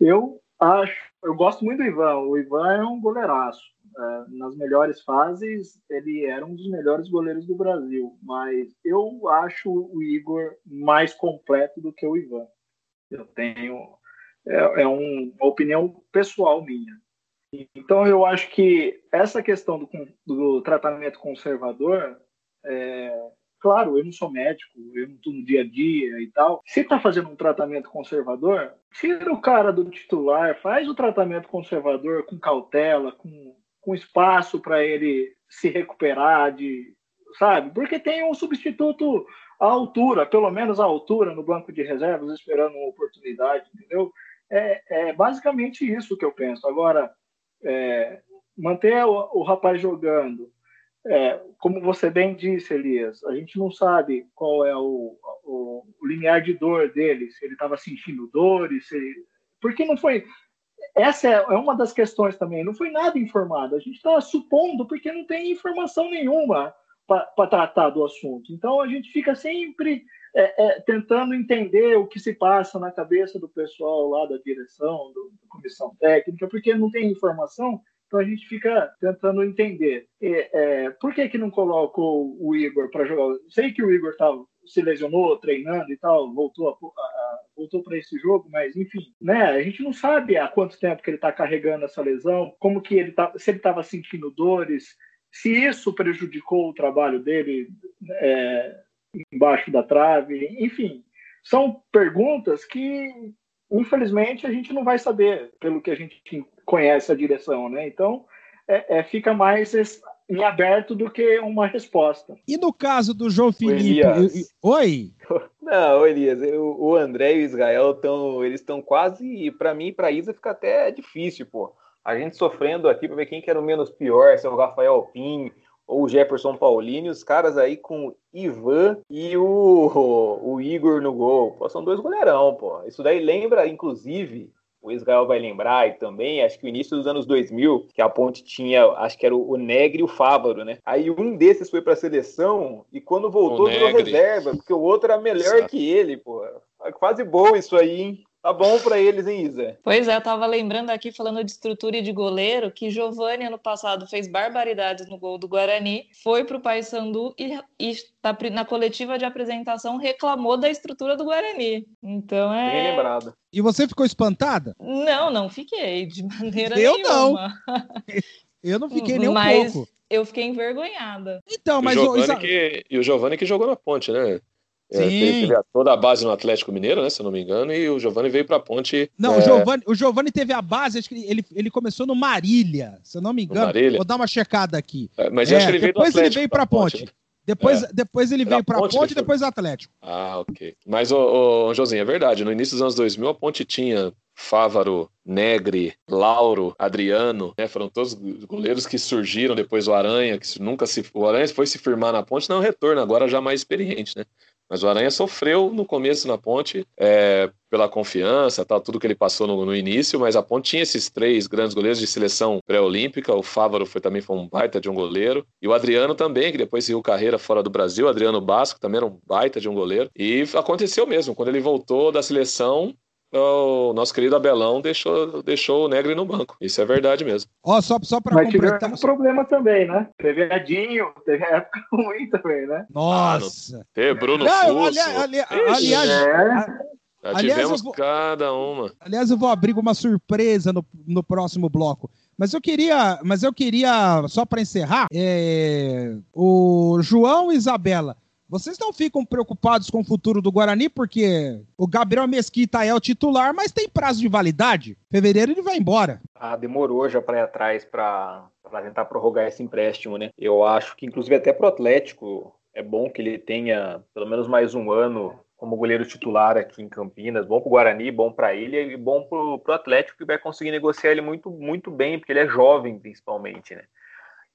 eu acho, eu gosto muito do Ivan. O Ivan é um goleiraço. É, nas melhores fases, ele era um dos melhores goleiros do Brasil, mas eu acho o Igor mais completo do que o Ivan. Eu tenho é, é um, uma opinião pessoal minha. Então, eu acho que essa questão do, do tratamento conservador, é, claro, eu não sou médico, eu não estou no dia a dia e tal. Se está fazendo um tratamento conservador, tira o cara do titular, faz o tratamento conservador com cautela, com, com espaço para ele se recuperar de, sabe? Porque tem um substituto à altura, pelo menos à altura no banco de reservas, esperando uma oportunidade, entendeu? É, é basicamente isso que eu penso. Agora, é, manter o, o, rapaz jogando, é, como você bem disse, Elias, a gente não sabe qual é o, o, o limiar de dor dele, se ele estava sentindo dores, se porque não foi. Essa é, é uma das questões também, não foi nada informado. A gente está supondo porque não tem informação nenhuma para tratar do assunto. Então a gente fica sempre é, é, tentando entender o que se passa na cabeça do pessoal lá da direção, do, da comissão técnica, porque não tem informação, então a gente fica tentando entender. É, por que, que não colocou o Igor para jogar? Sei que o Igor tava, se lesionou treinando e tal, voltou a, a, voltou para esse jogo, mas enfim, né? A gente não sabe há quanto tempo que ele está carregando essa lesão, como que ele tá, se ele estava sentindo dores, se isso prejudicou o trabalho dele é, embaixo da trave, enfim, são perguntas que infelizmente a gente não vai saber pelo que a gente conhece a direção, né? Então é, é, fica mais em aberto do que uma resposta. E no caso do João Felipe? Oi? Não, Elias, o André e o Israel estão, eles estão quase, para mim, para Isa fica até difícil, pô. A gente sofrendo aqui para ver quem que era o menos pior, se é o Rafael Alpin ou o Jefferson Paulini, os caras aí com Ivan e o, o Igor no gol. Pô, são dois goleirão, pô. Isso daí lembra, inclusive, o Israel vai lembrar, e também, acho que o início dos anos 2000, que a Ponte tinha, acho que era o Negre e o Fávaro, né? Aí um desses foi para a seleção e quando voltou virou reserva, porque o outro era melhor Exato. que ele, pô. Quase bom isso aí, hein? Tá bom para eles, hein, Isa? Pois é, eu tava lembrando aqui, falando de estrutura e de goleiro, que Giovanni, ano passado, fez barbaridades no gol do Guarani, foi pro Paysandu e, e na coletiva de apresentação reclamou da estrutura do Guarani. Então é. Bem lembrado. E você ficou espantada? Não, não fiquei, de maneira eu nenhuma. Não. Eu não fiquei nem um mas pouco. Eu fiquei envergonhada. Então, mas e o Giovanni, o... que, e o Giovanni que jogou na ponte, né? É, teve toda a base no Atlético Mineiro, né? Se eu não me engano, e o Giovani veio para a ponte. Não, é... o, Giovani, o Giovani teve a base, acho que ele, ele começou no Marília, se eu não me engano. Marília. Vou dar uma checada aqui. É, mas eu acho que ele veio depois ele veio para a ponte. ponte. Né? Depois, é. depois ele veio para a ponte, ponte e depois o Atlético. Ah, ok. Mas, ô, ô, Josinho, é verdade. No início dos anos 2000, a ponte tinha Fávaro, Negre, Lauro, Adriano, né? Foram todos goleiros que surgiram depois o Aranha, que nunca se. O Aranha foi se firmar na ponte, não retorno, agora já mais experiente, né? Mas o Aranha sofreu no começo na ponte, é, pela confiança, tal, tudo que ele passou no, no, início, mas a ponte tinha esses três grandes goleiros de seleção pré-olímpica. O Fávaro foi, também foi um baita de um goleiro. E o Adriano também, que depois seguiu carreira fora do Brasil. O Adriano Basco também era um baita de um goleiro. E aconteceu mesmo, quando ele voltou da seleção, o nosso querido Abelão deixou, deixou o Negre no banco. Isso é verdade mesmo. Ó, só, só para completar. um problema também, né? Teve Edinho, teve época ruim também, né? Nossa! Ah, teve Bruno Não, ali, ali, aliás, é. Já tivemos vou, cada uma. Aliás, eu vou abrir uma surpresa no, no próximo bloco. Mas eu queria, mas eu queria só para encerrar, é, o João e Isabela. Vocês não ficam preocupados com o futuro do Guarani, porque o Gabriel Mesquita é o titular, mas tem prazo de validade. Fevereiro ele vai embora. Ah, demorou já para ir atrás para tentar prorrogar esse empréstimo, né? Eu acho que, inclusive, até pro Atlético é bom que ele tenha pelo menos mais um ano como goleiro titular aqui em Campinas. Bom para o Guarani, bom para ele e bom para o Atlético, que vai conseguir negociar ele muito, muito bem, porque ele é jovem, principalmente, né?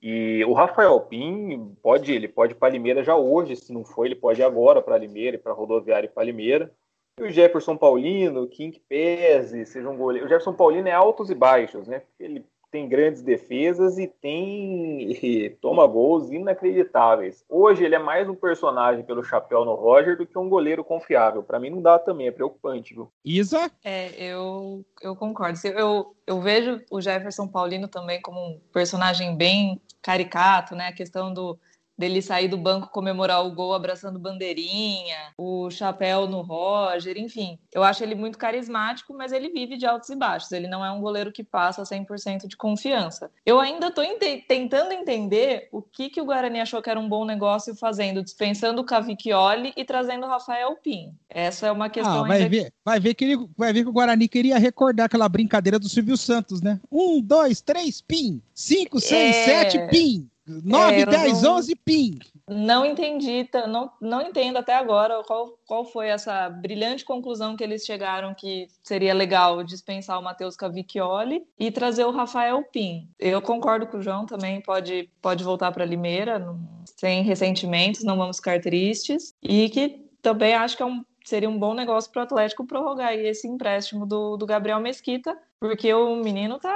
E o Rafael Pim pode, ele pode ir para Limeira já hoje, se não for, ele pode ir agora para Limeira, para rodoviária e para Limeira. E o Jefferson Paulino, o Kim Pese, seja um goleiro. O Jefferson Paulino é altos e baixos, né? Ele tem grandes defesas e tem e toma gols inacreditáveis. Hoje ele é mais um personagem pelo chapéu no Roger do que um goleiro confiável. Para mim não dá também, é preocupante, viu? Isa? É, eu, eu concordo. Eu, eu vejo o Jefferson Paulino também como um personagem bem caricato, né? A questão do dele sair do banco comemorar o gol abraçando bandeirinha, o chapéu no Roger, enfim. Eu acho ele muito carismático, mas ele vive de altos e baixos. Ele não é um goleiro que passa 100% de confiança. Eu ainda estou tentando entender o que, que o Guarani achou que era um bom negócio fazendo, dispensando o Cavicchioli e trazendo o Rafael Pim. Essa é uma questão ah, vai ver, vai ver que ele, vai ver que o Guarani queria recordar aquela brincadeira do Silvio Santos, né? Um, dois, três, Pim. Cinco, seis, é... sete, Pim. 9, é, 10, não, 11, PIN. Não entendi, não, não entendo até agora qual, qual foi essa brilhante conclusão que eles chegaram que seria legal dispensar o Matheus Cavicchioli e trazer o Rafael Pim. Eu concordo com o João também, pode, pode voltar para Limeira, não, sem ressentimentos, não vamos ficar tristes. E que também acho que é um, seria um bom negócio para o Atlético prorrogar esse empréstimo do, do Gabriel Mesquita, porque o menino tá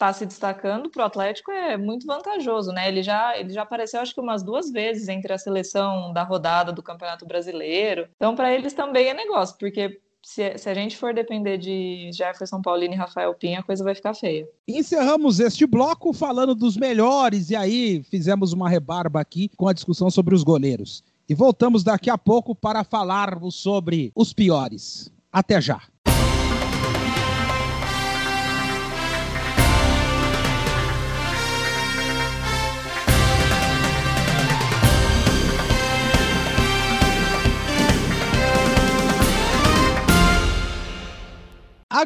está se destacando para o Atlético é muito vantajoso, né? Ele já, ele já apareceu, acho que umas duas vezes entre a seleção da rodada do Campeonato Brasileiro. Então, para eles também é negócio, porque se, se, a gente for depender de Jefferson Paulino e Rafael Pinha, a coisa vai ficar feia. Encerramos este bloco falando dos melhores, e aí fizemos uma rebarba aqui com a discussão sobre os goleiros. E voltamos daqui a pouco para falarmos sobre os piores. Até já.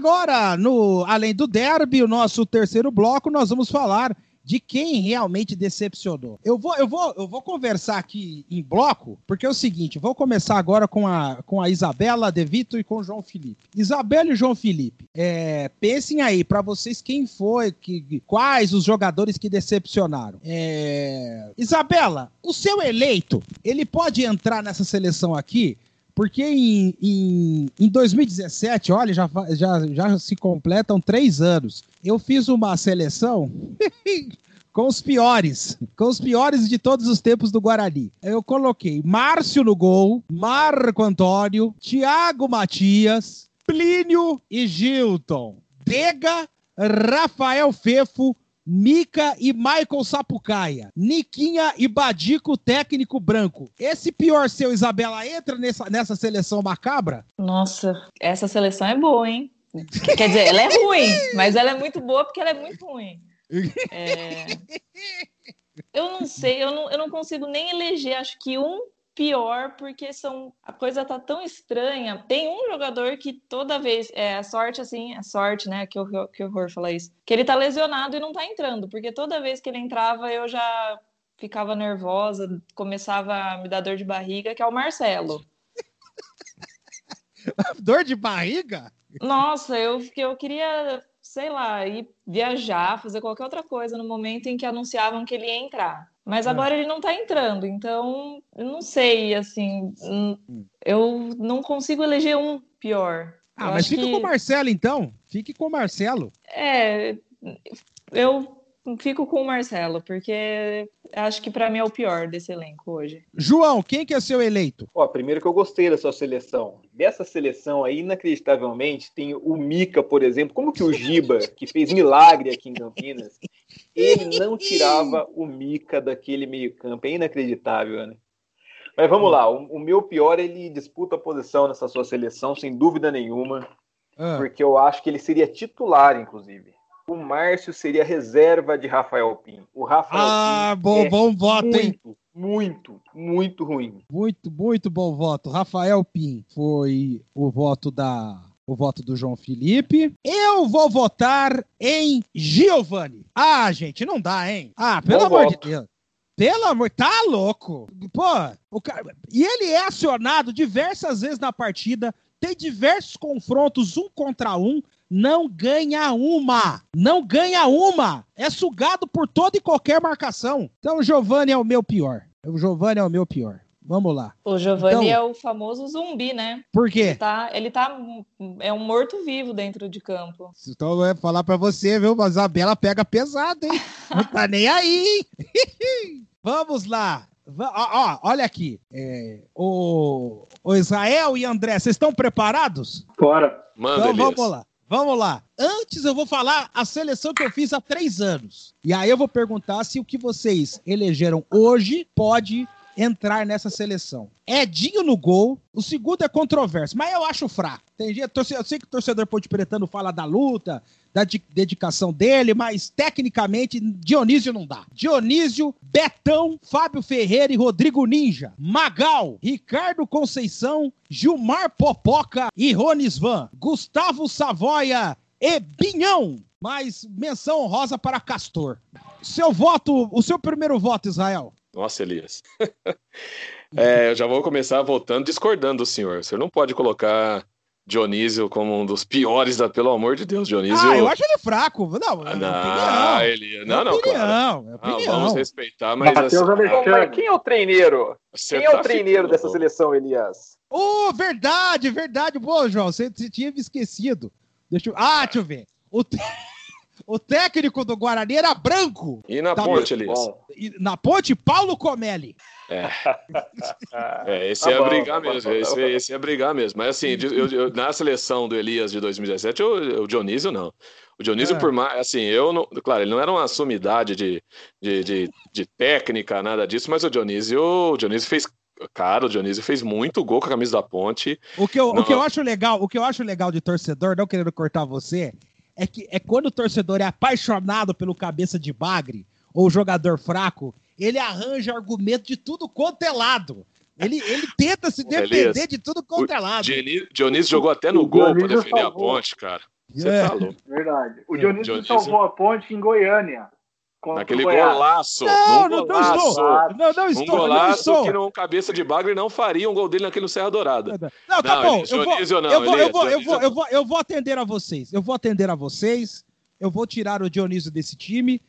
Agora, no além do derby, o nosso terceiro bloco, nós vamos falar de quem realmente decepcionou. Eu vou, eu vou, eu vou conversar aqui em bloco, porque é o seguinte, vou começar agora com a, com a Isabela De Vito e com o João Felipe. Isabela e João Felipe, é, pensem aí para vocês quem foi, que, quais os jogadores que decepcionaram. É, Isabela, o seu eleito, ele pode entrar nessa seleção aqui porque em, em, em 2017, olha, já, já, já se completam três anos. Eu fiz uma seleção com os piores, com os piores de todos os tempos do Guarani. Eu coloquei Márcio no gol, Marco Antônio, Thiago Matias, Plínio e Gilton, Dega, Rafael Fefo, Mica e Michael Sapucaia. Niquinha e Badico, técnico branco. Esse pior seu, Isabela, entra nessa, nessa seleção macabra? Nossa, essa seleção é boa, hein? Quer dizer, ela é ruim, mas ela é muito boa porque ela é muito ruim. É... Eu não sei, eu não, eu não consigo nem eleger, acho que um pior porque são a coisa tá tão estranha. Tem um jogador que toda vez é a sorte assim, a sorte, né? Que horror, que horror falar isso. Que ele tá lesionado e não tá entrando, porque toda vez que ele entrava eu já ficava nervosa, começava a me dar dor de barriga, que é o Marcelo. dor de barriga? Nossa, eu, eu queria, sei lá, ir viajar, fazer qualquer outra coisa no momento em que anunciavam que ele ia entrar. Mas é. agora ele não tá entrando, então eu não sei, assim, eu não consigo eleger um pior. Ah, eu mas fica que... com o Marcelo então. Fique com o Marcelo. É, eu fico com o Marcelo, porque acho que para mim é o pior desse elenco hoje. João, quem que é seu eleito? Ó, primeiro que eu gostei da sua seleção. Dessa seleção aí, inacreditavelmente, tem o Mica, por exemplo. Como que o Giba, que fez milagre aqui em Campinas, ele não tirava o Mica daquele meio-campo. É inacreditável, né? Mas vamos lá, o, o, meu pior, ele disputa a posição nessa sua seleção, sem dúvida nenhuma, ah. porque eu acho que ele seria titular, inclusive. O Márcio seria reserva de Rafael Pinho. O Rafael ah, bom, é bom voto, muito, hein? Muito, muito ruim. Muito, muito bom voto. Rafael Pim foi o voto da o voto do João Felipe. Eu vou votar em Giovanni. Ah, gente, não dá, hein? Ah, pelo Bom amor voto. de Deus. Pelo amor, tá louco. Pô, o cara, e ele é acionado diversas vezes na partida, tem diversos confrontos um contra um, não ganha uma. Não ganha uma. É sugado por toda e qualquer marcação. Então o Giovanni é o meu pior. O Giovanni é o meu pior. Vamos lá. O Giovanni então, é o famoso zumbi, né? Por quê? Ele tá, ele tá é um morto-vivo dentro de campo. Então eu vou falar para você, viu? A Isabela pega pesado, hein? Não tá nem aí. Vamos lá. Ó, ó, olha aqui. É, o, o Israel e André, vocês estão preparados? Bora. Manda, então vamos lá. Vamos lá. Antes eu vou falar a seleção que eu fiz há três anos. E aí eu vou perguntar se o que vocês elegeram hoje pode entrar nessa seleção. Edinho no gol. O segundo é controverso, mas eu acho fraco. Tem gente, eu sei que o torcedor Ponte Pretano fala da luta, da dedicação dele, mas tecnicamente Dionísio não dá. Dionísio, Betão, Fábio Ferreira e Rodrigo Ninja. Magal, Ricardo Conceição, Gilmar Popoca e Ronisvan. Gustavo Savoia e Binhão. Mais menção honrosa para Castor. Seu voto, o seu primeiro voto, Israel. Nossa, Elias. é, eu já vou começar votando, discordando do senhor. O senhor não pode colocar Dionísio como um dos piores da. Pelo amor de Deus, Dionísio. Ah, eu acho ele fraco. Não, ah, não, ele... não, não, opinião, claro. É ah, vamos respeitar, mas. Assim, mas quem é o treineiro? Você quem é o tá treineiro dessa seleção, Elias? Oh, verdade, verdade. Boa, João. Você, você tinha me esquecido. Deixa eu... Ah, deixa eu ver. O, O técnico do Guarani era branco. E na Tá ponte, Elias? E na ponte, Paulo Comelli. É. É, esse Tá é bom, brigar tá mesmo. bom, Esse, tá esse é brigar mesmo. Mas assim, eu- eu- na seleção do Elias de 2017, o, o Dionísio não. O Dionísio, É. por mais. Assim, eu não. Claro, ele não era uma sumidade de, de, de, de técnica, nada disso, mas o Dionísio, o Dionísio fez. Cara, o Dionísio fez muito gol com a camisa da ponte. O que, eu, o Não. que eu acho legal, o que eu acho legal de torcedor, não querendo cortar você, é que é quando o torcedor é apaixonado pelo cabeça de bagre ou jogador fraco, ele arranja argumento de tudo quanto é lado. Ele, ele tenta se defender de tudo quanto é lado. Dionísio, Dionísio jogou até no O gol pra Dionísio defender a salvou. ponte, cara. Você É. tá louco. Verdade. O É, Dionísio, Dionísio. salvou a ponte em Goiânia. Contra Naquele golaço. Não, não, não golaço. estou. Não, não Um estou. não golaço estou. que não cabeça de bagre não faria um gol dele naquele no Serra Dourada. Não, tá Não, bom. Elias, Eu vou, Dionísio não, eu, vou, eu, Elias, vou, eu, Dionísio vou, eu, vou, eu vou atender a vocês. Eu vou atender a vocês. Eu vou tirar o Dionísio desse time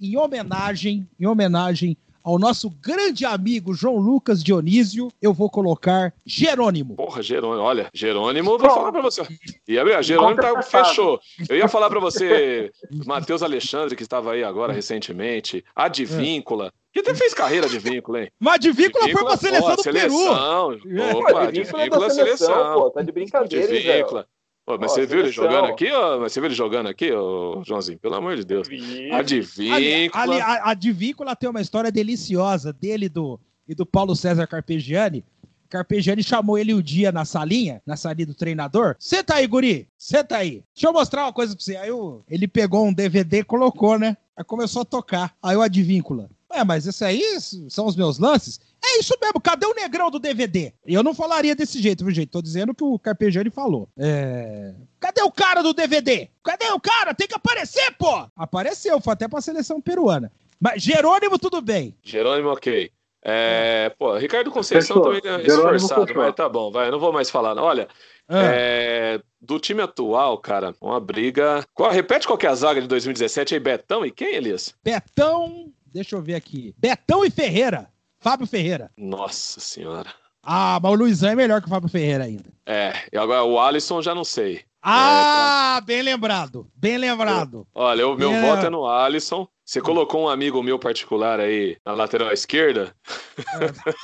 em homenagem, em homenagem ao nosso grande amigo João Lucas Dionísio. Eu vou colocar Jerônimo. Porra, Jerônimo, olha, Jerônimo, vou falar pra você. E a Jerônimo tá, fechou. Eu ia falar pra você, Matheus Alexandre, que estava aí agora recentemente, a Advíncula, que até fez carreira de vínculo, hein? Mas de Víncula foi pra seleção pô, do Peru. seleção. É. Pô, Opa, de de vínculo é vínculo da é seleção, seleção. pô. Tá de brincadeira, De vínculo. Pô, mas Ó, você viu ele jogando aqui, ó? Mas você viu ele jogando aqui, ô, Joãozinho? Pelo amor de Deus. A de Ali, víncula. ali, a, a de Víncula tem uma história deliciosa dele do, e do Paulo César Carpegiani. Carpegiani chamou ele um dia na salinha, na salinha do treinador. Senta aí, guri, senta aí. Deixa eu mostrar uma coisa pra você. Aí o- ele pegou um DVD e colocou, né? Aí começou a tocar. Aí o Advíncula. É, mas isso aí são os meus lances? É isso mesmo, cadê o negrão do DVD? Eu não falaria desse jeito, viu, gente? Tô dizendo o que o Carpegiani falou. É... Cadê o cara do DVD? Cadê o cara? Tem que aparecer, pô! Apareceu, foi até pra seleção peruana. Mas Jerônimo, tudo bem. Jerônimo, ok. É, pô, Ricardo Conceição Fechou. também é esforçado, mas tá bom, vai, eu não vou mais falar. não. Olha, Ah, é, do time atual, cara, uma briga. Qual, repete qual que é a zaga de 2017 aí, Betão e quem, Elias? Betão, deixa eu ver aqui. Betão e Ferreira. Fábio Ferreira. Nossa senhora. Ah, mas o Luizão é melhor que o Fábio Ferreira ainda. É, e agora o Alisson já não sei. Ah, bem lembrado. Bem lembrado. Olha, o meu É. voto é no Alisson. Você colocou um amigo meu particular aí na lateral esquerda.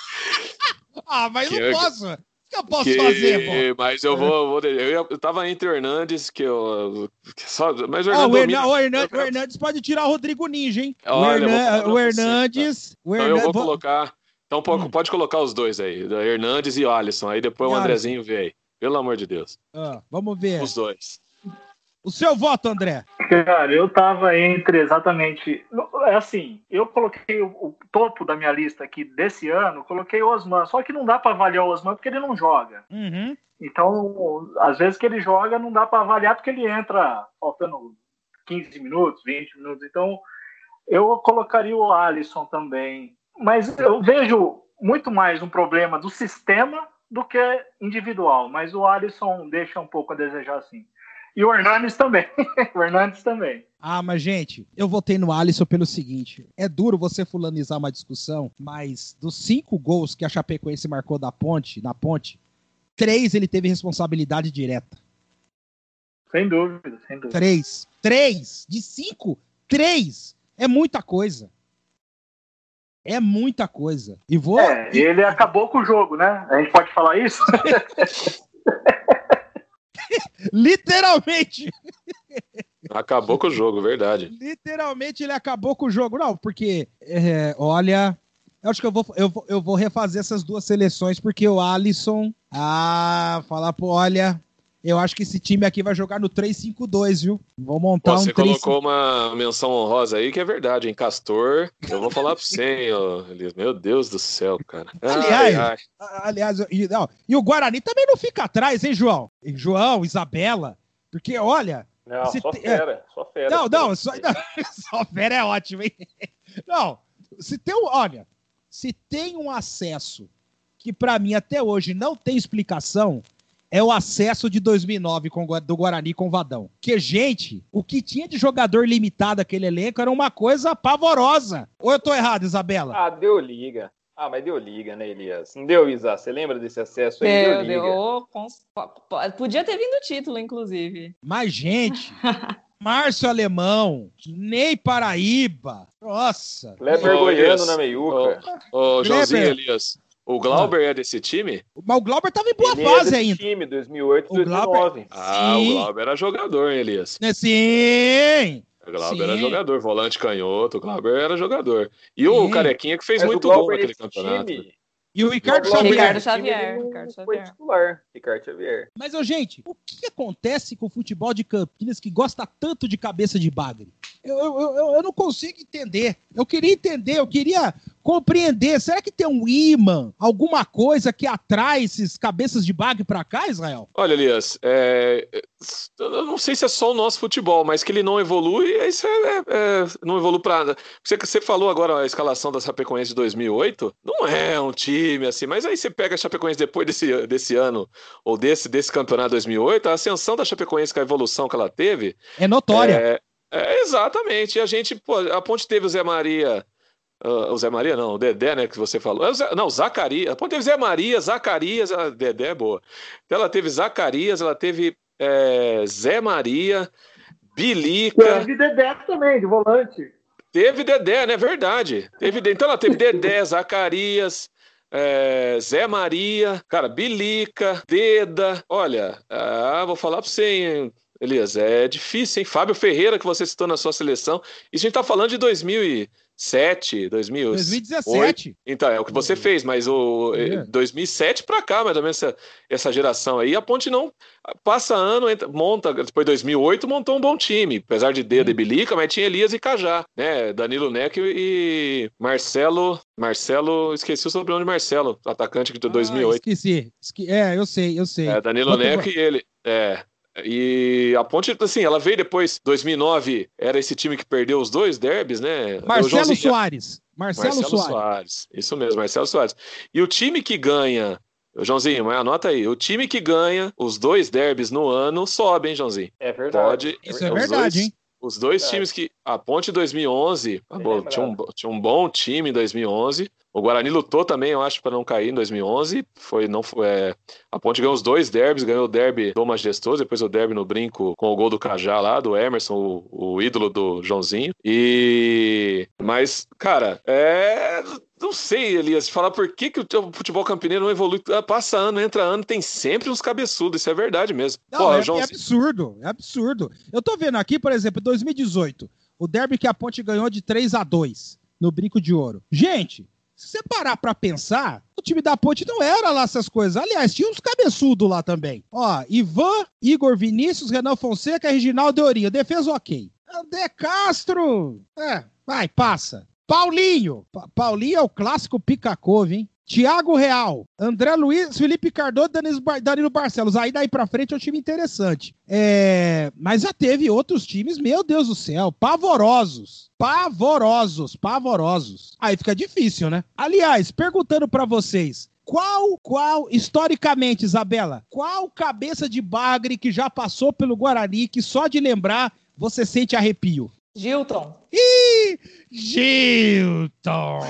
Ah, mas Que não eu- posso. O que eu posso que- fazer, pô? Mas eu vou. vou eu, eu tava entre o Hernandes, que eu. que só, mas o Hernandes. o, Hernan- o Hernan- o Hernandes pode tirar o Rodrigo Ninja, hein? o, Olha, vou Hernan- pra o você, Hernandes. O Então eu vou vo- colocar. Então pode, Hum. pode colocar os dois aí, Hernandes e o Alisson. Aí depois E o. Andrezinho vê aí. Pelo amor de Deus. Ah, vamos ver. Os dois. O seu voto, André. Cara, eu tava entre exatamente. É assim, eu coloquei o, o topo da minha lista aqui desse ano, coloquei o Osman. Só que não dá para avaliar o Osman porque ele não joga. Uhum. Então, às vezes que ele joga, não dá para avaliar porque ele entra faltando 15 minutos, 20 minutos. Então, eu colocaria o Alisson também. Mas eu vejo muito mais um problema do sistema do que individual. Mas o Alisson deixa um pouco a desejar assim. E o Hernandes também. o Hernandes também. Ah, mas, gente, eu votei no Alisson pelo seguinte: é duro você fulanizar uma discussão, mas dos cinco gols que a Chapecoense marcou da ponte, na ponte, três ele teve responsabilidade direta. Sem dúvida, sem dúvida. Três. Três! De cinco, três! É muita coisa. É muita coisa. E vou. É, ele acabou com o jogo, né? A gente pode falar isso? Literalmente! Acabou com o jogo, verdade. Literalmente ele acabou com o jogo. Não, porque, é, olha, eu acho que eu vou, eu, vou, eu vou refazer essas duas seleções, porque o Alisson. Ah, falar, pô, olha, eu acho que esse time aqui vai jogar no 3-5-2, viu? Vou montar Pô, um você 3 colocou uma menção honrosa aí que é verdade, hein? Castor, eu vou falar pra você, hein, ô, Elias. Meu Deus do céu, cara. Ai, Aliás, ai. Aliás, e, não, e o Guarani também não fica atrás, hein, João? E João, Isabela. Porque, olha, Não, Se só tem- fera, só fera. Não, não, só, não, só fera é ótimo, hein? Não, se tem um, olha, se tem um acesso que pra mim até hoje não tem explicação, é o acesso de 2009 com, do Guarani com o Vadão. Que, gente, o que tinha de jogador limitado aquele elenco era uma coisa pavorosa. Ou eu tô errado, Isabela? Ah, deu liga. Ah, mas deu liga, né, Elias? Não deu, Isa? Você lembra desse acesso aí? Deu, deu liga. deu. Cons- po- po- Podia ter vindo o título, inclusive. Mas, gente, Márcio Alemão, Ney Paraíba. Nossa. Kleber Goiano na meiuca. Ô, Joãozinho Kleber. Elias, o Glauber é desse time? Mas o Glauber tava em boa Ele é fase desse ainda. time, 2008, O Glauber- 2009. Ah, Sim. o Glauber era jogador, hein, Elias? Né, Sim. O Glauber Sim. era jogador, volante canhoto, o Glauber era jogador. E o Sim. Carequinha que fez Mas muito gol Glauber naquele nesse campeonato. time- E o Ricardo o Glauber Xavier. Ricardo nesse time, Xavier, Ricardo foi Xavier. titular. Ricardo Xavier. Mas, ô, gente, o que acontece com o futebol de Campinas que gosta tanto de cabeça de bagre? Eu, eu, eu, eu não consigo entender. Eu queria entender, eu queria compreender. Será que tem um imã, alguma coisa que atrai esses cabeças de bagre pra cá, Israel? Olha, Elias, é, eu não sei se é só o nosso futebol, mas que ele não evolui, isso é, é- é- não evolui pra nada. Você, você falou agora a escalação da Chapecoense de 2008, não é um time assim, mas aí você pega a Chapecoense depois desse, desse ano, ou desse, desse campeonato 2008, a ascensão da Chapecoense com a evolução que ela teve, É notória. É, é, exatamente. E a gente, pô, a Ponte teve o Zé Maria. Ah, o Zé Maria, não, o Dedé, né, que você falou. É o Zé- não, Zacarias. Ponte teve Zé Maria, Zacarias, a Dedé é boa. Então ela teve Zacarias, ela teve é, Zé Maria, Bilica, Teve Dedé também, de volante. teve Dedé, né? Verdade. Teve, então ela teve Dedé, Zacarias. é, Zé Maria, cara, Bilica, Deda, olha, ah, vou falar pra você, hein, Elias, é difícil, hein? Fábio Ferreira, que você citou na sua seleção. Isso a gente tá falando de 2007, 2000. 2017. Então, é o que você fez, mas o É. eh, 2007 pra cá, mais ou menos, essa, essa geração aí, a Ponte não passa ano, entra- monta, depois de 2008, montou um bom time, apesar de Deda e Bilica, mas tinha Elias e Cajá, né? Danilo Neck e Marcelo, Marcelo, esqueci o sobrenome de Marcelo, atacante de Ah, 2008. esqueci. Esque- É, eu sei, eu sei. É, Danilo Neck e ele. É. E a Ponte, assim, ela veio depois, 2009, era esse time que perdeu os dois derbys, né? Marcelo Soares. Marcelo, Soares. Isso mesmo, Marcelo Soares. E o time que ganha, Joãozinho, mas anota aí, o time que ganha os dois derbys no ano sobe, hein, Joãozinho? É verdade. Pode. Isso é os verdade, dois- hein? Os dois Verdade. times que. A Ponte 2011 ah, Bem bom, lembrado. tinha, um, tinha um bom time em 2011. O Guarani lutou também, eu acho, para não cair em 2011. Foi, não foi, é, a Ponte ganhou os dois derbys, ganhou o derby do Majestoso, depois o derby no brinco com o gol do Cajá lá, do Emerson, o, o ídolo do Joãozinho. E. Mas, cara, é. Não sei, Elias, falar por que, que o futebol campineiro não evolui. Ah, Passa ano, entra ano, tem sempre uns cabeçudos, isso é verdade mesmo. Não, Pô, é, João- é absurdo, é absurdo. Eu tô vendo aqui, por exemplo, 2018, o derby que a Ponte ganhou de 3 a 2 no Brinco de Ouro. Gente, se você parar pra pensar, o time da Ponte não era lá essas coisas. Aliás, tinha uns cabeçudos lá também. Ó, Ivan, Igor Vinícius, Renan Fonseca, Reginaldo Eurinho. Defesa ok. André Castro. É, vai, passa. Paulinho. Pa- Paulinho é o clássico pica-couve, hein? Tiago Real, André Luiz, Felipe Cardoso, Danilo, Bar- Danilo Barcelos. Aí daí pra frente é um time interessante. É, mas já teve outros times, meu Deus do céu, pavorosos. Pavorosos, pavorosos. Aí fica difícil, né? Aliás, perguntando pra vocês, qual, qual, historicamente, Isabela, qual cabeça de bagre que já passou pelo Guarani que só de lembrar você sente arrepio? Gilton. Ih, Gilton!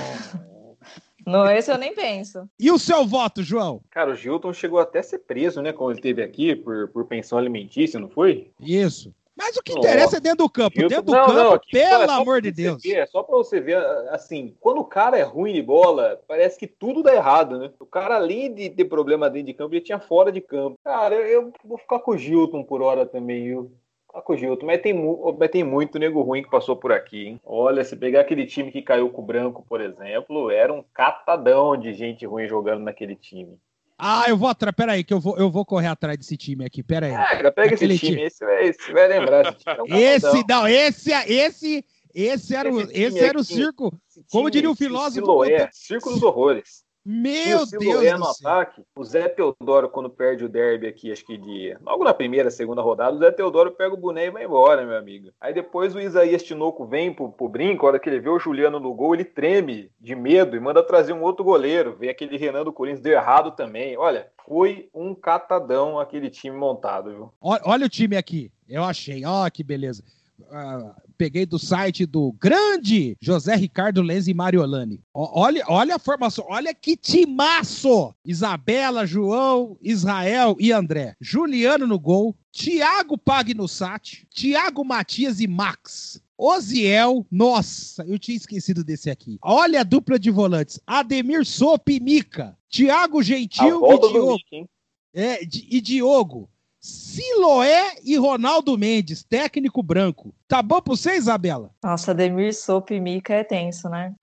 No esse eu nem penso. E o seu voto, João? Cara, o Gilton chegou até a ser preso, né? Quando ele esteve aqui por, por pensão alimentícia, não foi? Isso. Mas o que interessa é dentro do campo. Gilton- Dentro do Não, campo, não, aqui, pelo cara, é amor de Deus. ver, é só pra você ver, assim, quando o cara é ruim de bola, parece que tudo dá errado, né? O cara, além de ter problema dentro de campo, ele tinha fora de campo. Cara, eu, eu vou ficar com o Gilton por hora também, viu? Ficar com o Gilton, mas tem, mu- mas tem muito nego ruim que passou por aqui, hein? Olha, se pegar aquele time que caiu com o Branco, por exemplo, era um catadão de gente ruim jogando naquele time. Ah, eu vou atrás. Pera aí, que eu vou, eu vou correr atrás desse time aqui. Pera aí. Ah, cara, pega Aquele esse time, time. esse vai, esse vai lembrar. Esse, é um esse, não, esse, esse, esse era o, Esse time esse era o aqui, circo. Esse Como diria o filósofo, Siloé, Circo dos Horrores. Meu Deus no do céu. ataque, o Zé Teodoro, quando perde o derby aqui, acho que de. Logo na primeira, segunda rodada, o Zé Teodoro pega o boné e vai embora, meu amigo. Aí depois o Isaías Tinoco vem pro, pro brinco, a hora que ele vê o Juliano no gol, ele treme de medo e manda trazer um outro goleiro. Vem aquele Renan do Corinthians, deu errado também. Olha, foi um catadão aquele time montado, viu? Ó- Olha o time aqui. Eu achei. Ó, que beleza. Ah, peguei do site do grande José Ricardo Lenz e Mariolani. Olha, olha a formação, olha que timaço! Isabela, João, Israel e André. Juliano no gol, Thiago Pagnussati, Thiago Matias e Max. Oziel, nossa, eu tinha esquecido desse aqui. Olha a dupla de volantes: Ademir Sop e Mica, Thiago Gentil e Diogo. É, e Diogo. Siloé e Ronaldo Mendes, técnico branco. Tá bom pra você, Isabela? Nossa, Ademir Sop e Mica é tenso, né?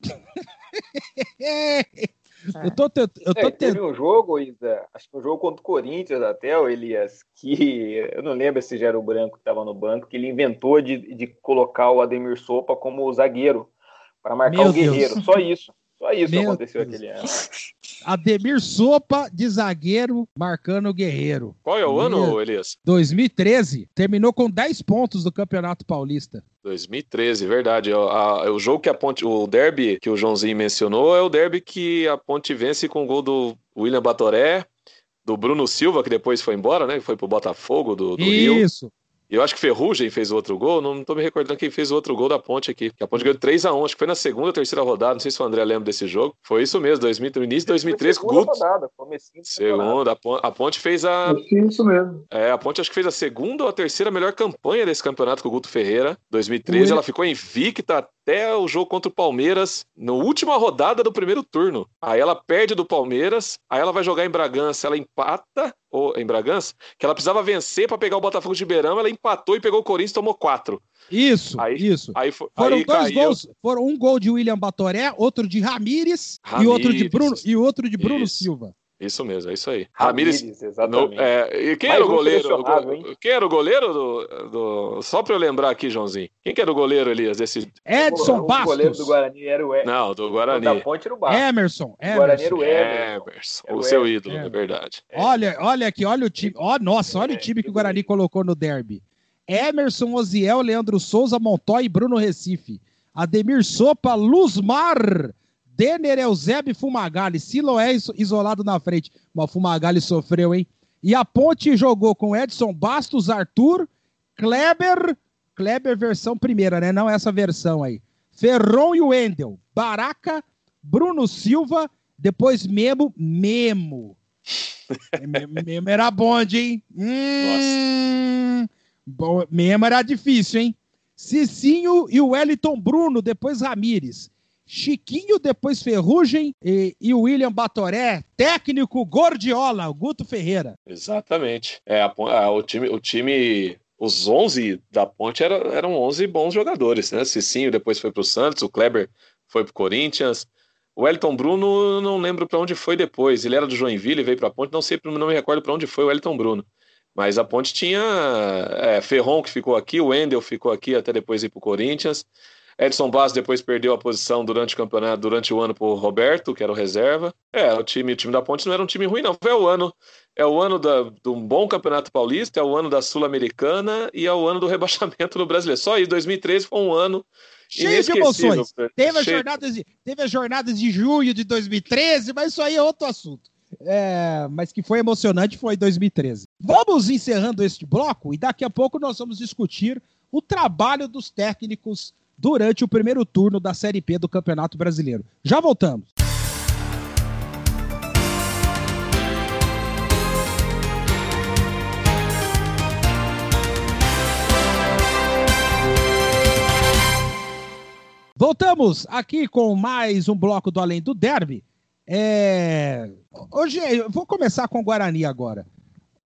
É. Eu tô, eu tô é, teve um jogo, Isa, acho que um jogo contra o Corinthians até, o Elias, que eu não lembro se já era o Branco que estava no banco, que ele inventou de, de colocar o Ademir Sopa como zagueiro para marcar Meu o Guerreiro. Deus. Só isso. Só isso Meu aconteceu Deus. aquele ano. Ademir Sopa de zagueiro marcando o Guerreiro. Qual é o ano, Elias? 2013. Terminou com 10 pontos do Campeonato Paulista. 2013, verdade. O, a, o jogo que a Ponte, o derby que o Joãozinho mencionou é o derby que a Ponte vence com o gol do William Batoré, do Bruno Silva, que depois foi embora, né? Foi pro Botafogo do, do Isso. Rio. Isso. Eu acho que Ferrugem fez outro gol, não estou me recordando quem fez o outro gol da Ponte aqui. A Ponte ganhou 3x1, acho que foi na segunda ou terceira rodada, não sei se o André lembra desse jogo. Foi isso mesmo, 2000, no início de 2013. Segunda Guto, rodada, Segunda, a Ponte fez a... Isso mesmo. É, a Ponte acho que fez a segunda ou a terceira melhor campanha desse campeonato com o Guto Ferreira. 2013, ela ficou invicta até o jogo contra o Palmeiras, na última rodada do primeiro turno. Aí ela perde do Palmeiras, aí ela vai jogar em Bragança, ela empata, ou em Bragança, que ela precisava vencer para pegar o Botafogo de Ribeirão, ela empatou e pegou o Corinthians e tomou quatro. Isso, aí, isso. Aí, foram aí dois caiu... gols, foram um gol de William Batoré, outro de Ramires, Ramires. e outro de Bruno e outro de Bruno isso. Silva. Isso mesmo, é isso aí. Ramires, exatamente. No, é, e quem era o goleiro? O, quem era o goleiro do, do, Só para eu lembrar aqui, Joãozinho. Quem que era o goleiro, Elias? Desse... Edson Bastos. O goleiro do Guarani era o Emerson. Não, do Guarani. Da Ponte era o Bastos. Emerson. Emerson. O Guarani era o Emerson. Emerson. O, o seu ídolo, é verdade. Olha, olha aqui, olha o time. Ó, nossa, olha o time que o Guarani colocou no derby. Emerson Oziel, Leandro Souza, Montoy e Bruno Recife. Ademir Sopa, Luzmar, Denner, Eusébio e Fumagalli. Siloé isolado na frente. Mas o Fumagalli sofreu, hein? E a Ponte jogou com Edson Bastos, Arthur, Kleber. Kleber versão primeira, né? Não essa versão aí. Ferron e Wendel. Baraca, Bruno Silva. Depois Memo. Memo. Memo era bonde, hein? Hum, Nossa. Memo era difícil, hein? Cicinho e o Wellington Bruno. Depois Ramires. Chiquinho, depois Ferrugem e, e William Batoré, técnico Gordiola, Guto Ferreira. Exatamente. É, a, a, o time, o time os 11 da Ponte eram, eram 11 bons jogadores, né? Cicinho depois foi para o Santos, o Kleber foi para o Corinthians. O Elton Bruno, não lembro para onde foi depois. Ele era do Joinville, veio para a Ponte, não sei, não me recordo para onde foi o Elton Bruno. Mas a Ponte tinha é, Ferron que ficou aqui, o Wendel ficou aqui até depois ir para o Corinthians. Edson Bass depois perdeu a posição durante o campeonato, durante o ano para o Roberto, que era o reserva. É, o time, o time da Ponte não era um time ruim, não. É o ano, é o ano da, de um bom campeonato paulista, é o ano da Sul-Americana e é o ano do rebaixamento no brasileiro. Só isso, 2013 foi um ano cheio de emoções. Teve as, jornadas de, teve as jornadas de junho de 2013, mas isso aí é outro assunto. É, mas que foi emocionante foi 2013. Vamos encerrando este bloco e daqui a pouco nós vamos discutir o trabalho dos técnicos durante o primeiro turno da Série P do Campeonato Brasileiro. Já voltamos. Voltamos aqui com mais um bloco do Além do Derby. É... Hoje eu vou começar com o Guarani agora.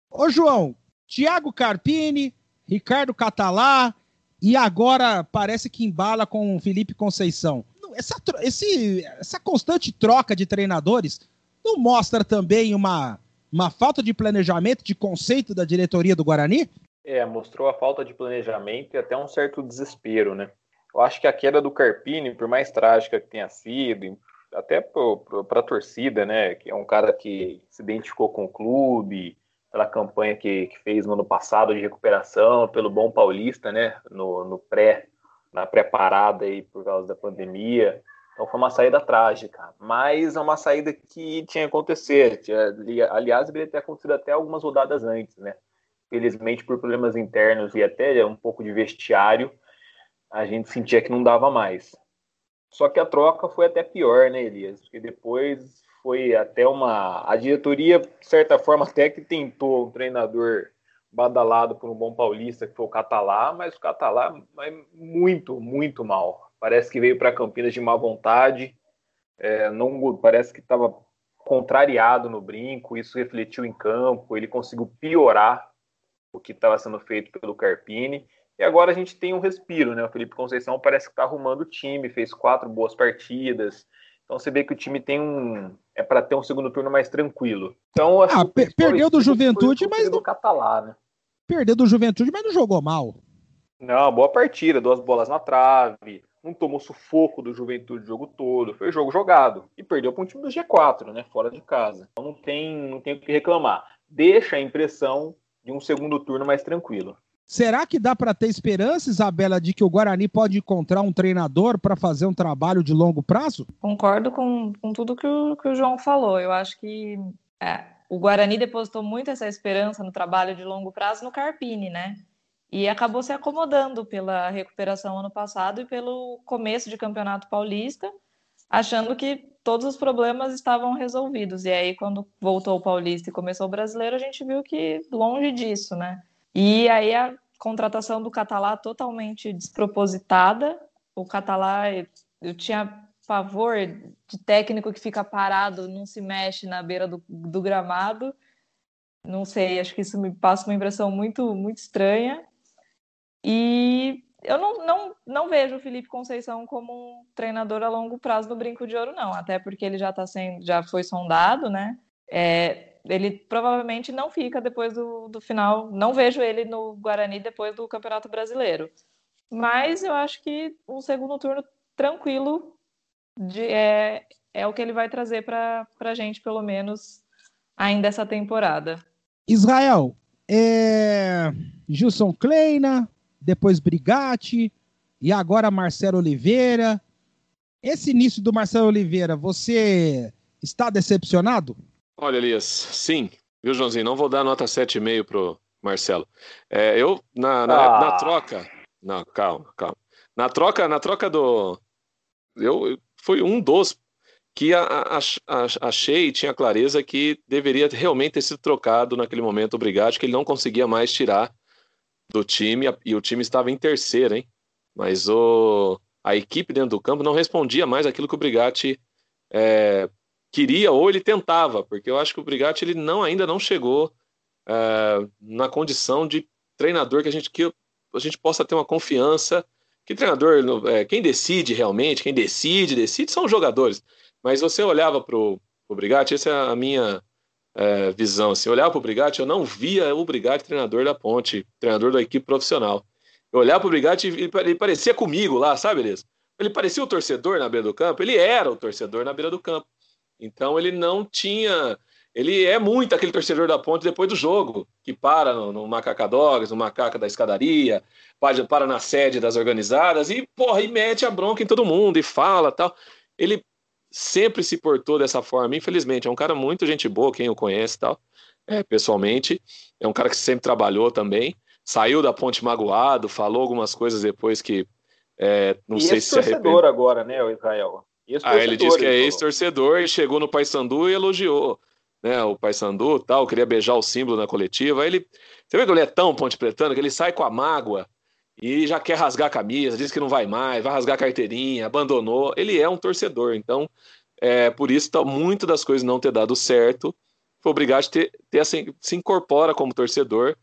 Ô João, Thiago Carpini, Ricardo Catalá, e agora parece que embala com o Felipe Conceição. Essa, esse, essa constante troca de treinadores não mostra também uma, uma falta de planejamento, de conceito da diretoria do Guarani? É, mostrou a falta de planejamento e até um certo desespero, né? Eu acho que a queda do Carpini, por mais trágica que tenha sido, até para a torcida, né? Que é um cara que se identificou com o clube, pela campanha que, que, fez no ano passado de recuperação, pelo bom paulista, né, no, no pré, na pré-parada aí por causa da pandemia. Então foi uma saída trágica, mas é uma saída que tinha que acontecer. Aliás, deveria ter acontecido até algumas rodadas antes, né? Felizmente, por problemas internos e até um pouco de vestiário, a gente sentia que não dava mais. Só que a troca foi até pior, né, Elias? Porque depois foi até uma. A diretoria, de certa forma, até que tentou um treinador badalado por um bom paulista, que foi o Catalá, mas o Catalá vai muito, muito mal. Parece que veio para Campinas de má vontade, é, não parece que estava contrariado no brinco, isso refletiu em campo, ele conseguiu piorar o que estava sendo feito pelo Carpini. E agora a gente tem um respiro, né? O Felipe Conceição parece que está arrumando o time, fez quatro boas partidas. Então você vê que o time tem um. É para ter um segundo turno mais tranquilo. Então, ah, per perdeu do Juventude, mas. Do Catalá, né? Perdeu do Juventude, mas não jogou mal. Não, boa partida, duas bolas na trave, não tomou sufoco do Juventude o jogo todo, foi jogo jogado. E perdeu para um time do G4, né? Fora de casa. Então não tem, não tem o que reclamar. Deixa a impressão de um segundo turno mais tranquilo. Será que dá para ter esperança, Isabela, de que o Guarani pode encontrar um treinador para fazer um trabalho de longo prazo? Concordo com, com tudo que o, que o João falou. Eu acho que é, o Guarani depositou muito essa esperança no trabalho de longo prazo no Carpini, né? E acabou se acomodando pela recuperação ano passado e pelo começo de campeonato paulista, achando que todos os problemas estavam resolvidos. E aí, quando voltou o paulista e começou o brasileiro, a gente viu que longe disso, né? E aí a contratação do Catalá totalmente despropositada. O Catalá, eu tinha pavor de técnico que fica parado, não se mexe na beira do, do gramado. Não sei, acho que isso me passa uma impressão muito, muito estranha. E eu não, não, não vejo o Felipe Conceição como um treinador a longo prazo do Brinco de Ouro, não. Até porque ele já tá sendo, já foi sondado, né? É, ele provavelmente não fica depois do, do final. Não vejo ele no Guarani depois do Campeonato Brasileiro. Mas eu acho que um segundo turno tranquilo de, é, é o que ele vai trazer para a gente, pelo menos, ainda essa temporada. Israel, é... Gilson Kleina, depois Brigatti, e agora Marcelo Oliveira. Esse início do Marcelo Oliveira, você está decepcionado? Olha, Elias, sim. Viu, Joãozinho? Não vou dar nota 7,5 pro Marcelo. É, eu, na, na, ah. na, troca. Não, calma, calma. Na troca, na troca do. Eu, foi um dos que a, a, a, achei e tinha clareza que deveria realmente ter sido trocado naquele momento o Brigatti, que ele não conseguia mais tirar do time e o time estava em terceiro, hein? Mas o, a equipe dentro do campo não respondia mais aquilo que o Brigatti é, queria ou ele tentava, porque eu acho que o Brigatti ele não ainda não chegou uh, na condição de treinador que a gente que a gente possa ter uma confiança que treinador é, quem decide realmente quem decide decide são os jogadores. Mas você olhava para o Brigatti essa é a minha é, visão assim, olhava para o Brigatti eu não via o Brigatti treinador da Ponte treinador da equipe profissional. Eu olhava para o Brigatti e ele parecia comigo lá sabe beleza ele parecia o torcedor na beira do campo ele era o torcedor na beira do campo então ele não tinha. Ele é muito aquele torcedor da ponte depois do jogo, que para no, no Macaca Dogs, no Macaca da escadaria, para, para na sede das organizadas e, porra, e mete a bronca em todo mundo e fala tal. Ele sempre se portou dessa forma, infelizmente. É um cara muito gente boa, quem o conhece tal, é, pessoalmente. É um cara que sempre trabalhou também. Saiu da ponte magoado, falou algumas coisas depois que é, não e sei se se arrepende. agora, né, o Israel? Ah, ele disse que é ex-torcedor e chegou no Paysandu e elogiou né, o Paysandu tal, queria beijar o símbolo na coletiva. Aí ele, você vê que ele é tão ponte pretano que ele sai com a mágoa e já quer rasgar a camisa, diz que não vai mais, vai rasgar a carteirinha, abandonou. Ele é um torcedor, então é, por isso tá, muito das coisas não ter dado certo. Foi obrigado a ter, ter assim, se incorpora como torcedor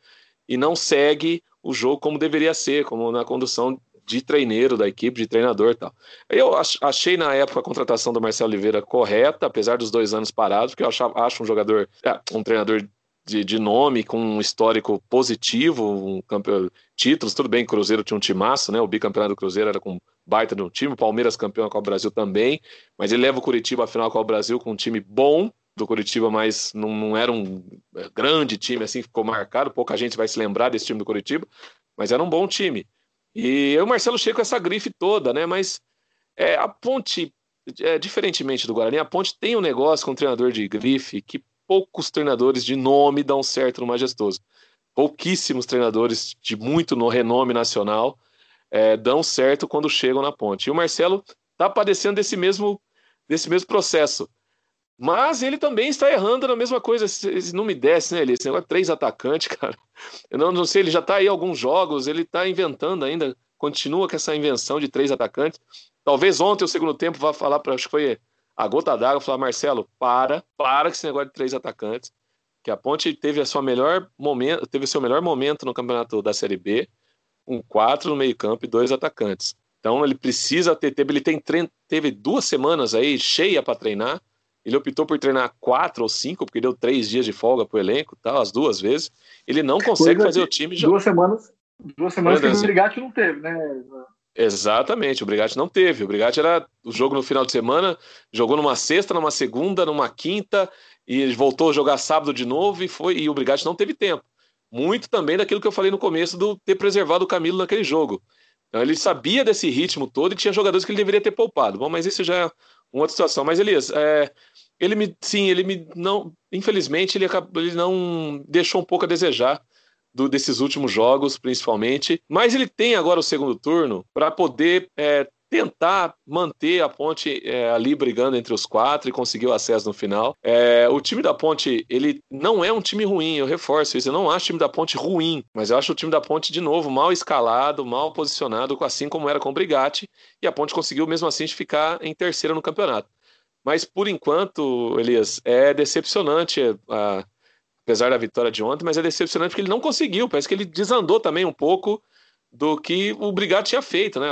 e não segue o jogo como deveria ser, como na condução de treineiro da equipe, de treinador e tal. Eu achei na época a contratação do Marcelo Oliveira correta, apesar dos dois anos parados, porque eu achava, acho um jogador, é, um treinador de, de, nome, com um histórico positivo, um campeão, títulos, tudo bem, Cruzeiro tinha um timaço, né? O bicampeonato do Cruzeiro era com baita de um time, Palmeiras campeão com o Brasil também, mas ele leva o Curitiba à final com o Brasil com um time bom do Curitiba, mas não, não era um é, grande time assim, ficou marcado, pouca gente vai se lembrar desse time do Curitiba, mas era um bom time. E o Marcelo chega com essa grife toda, né? Mas é, a Ponte, é, diferentemente do Guarani, a Ponte tem um negócio com treinador de grife que poucos treinadores de nome dão certo no Majestoso. Pouquíssimos treinadores de muito no renome nacional é, dão certo quando chegam na ponte. E o Marcelo está padecendo desse mesmo, desse mesmo processo. Mas ele também está errando na mesma coisa. Não me desce, né, ele? Esse negócio de três atacantes, cara. Eu não, não sei, ele já está aí alguns jogos, ele está inventando ainda, continua com essa invenção de três atacantes. Talvez ontem, o segundo tempo, vá falar para, acho que foi a gota d'água, falar, Marcelo, para, para com esse negócio de três atacantes. Que a Ponte teve a sua melhor momento, teve o seu melhor momento no campeonato da Série B, um quatro no meio-campo e dois atacantes. Então ele precisa ter, ele tem, teve duas semanas aí cheia para treinar. Ele optou por treinar quatro ou cinco, porque deu três dias de folga para o elenco, tal, as duas vezes. Ele não consegue Coisa fazer o time. Duas semanas, duas semanas que o Brigatti não teve, né? Exatamente, o Brigatti não teve. O Brigatti era o jogo no final de semana, jogou numa sexta, numa segunda, numa quinta, e voltou a jogar sábado de novo e foi. E o Brigatti não teve tempo muito também daquilo que eu falei no começo do ter preservado o Camilo naquele jogo. Então ele sabia desse ritmo todo e tinha jogadores que ele deveria ter poupado. Bom, mas isso já é uma outra situação. Mas Elias, é, ele me, sim, ele me não, infelizmente ele, acabou, ele não deixou um pouco a desejar do, desses últimos jogos, principalmente. Mas ele tem agora o segundo turno para poder é, tentar manter a Ponte é, ali brigando entre os quatro e conseguir o acesso no final. É, o time da Ponte, ele não é um time ruim, eu reforço isso. Eu não acho o time da Ponte ruim, mas eu acho o time da Ponte, de novo, mal escalado, mal posicionado, assim como era com o Brigatti, e a Ponte conseguiu mesmo assim ficar em terceira no campeonato. Mas por enquanto, Elias, é decepcionante. A, apesar da vitória de ontem, mas é decepcionante porque ele não conseguiu. Parece que ele desandou também um pouco do que o Brigatti tinha feito, né?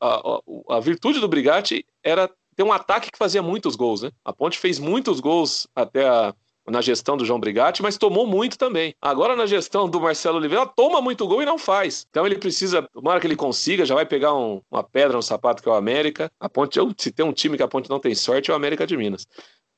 A, a, a, virtude do Brigatti era ter um ataque que fazia muitos gols, né? A Ponte fez muitos gols até a, na gestão do João Brigatti, mas tomou muito também. Agora na gestão do Marcelo Oliveira, toma muito gol e não faz. Então ele precisa, tomara que ele consiga, já vai pegar um, uma pedra no sapato que é o América. A Ponte, se tem um time que a Ponte não tem sorte, é o América de Minas.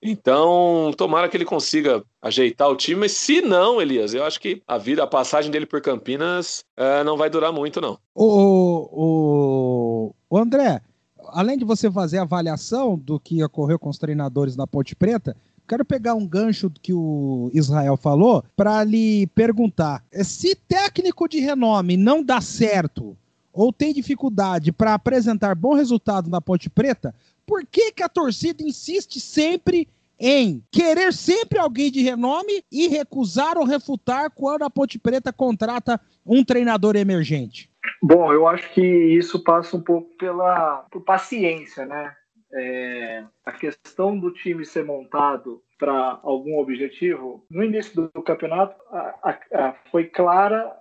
Então, tomara que ele consiga ajeitar o time, mas se não, Elias, eu acho que a vida, a passagem dele por Campinas é, não vai durar muito, não. O, o, o, André, além de você fazer a avaliação do que ocorreu com os treinadores na Ponte Preta, quero pegar um gancho que o Israel falou para lhe perguntar: se técnico de renome não dá certo ou tem dificuldade para apresentar bom resultado na Ponte Preta, por que, que a torcida insiste sempre em querer sempre alguém de renome e recusar ou refutar quando a Ponte Preta contrata um treinador emergente? Bom, eu acho que isso passa um pouco pela por paciência, né? É, a questão do time ser montado para algum objetivo, no início do, campeonato a, a, a, foi clara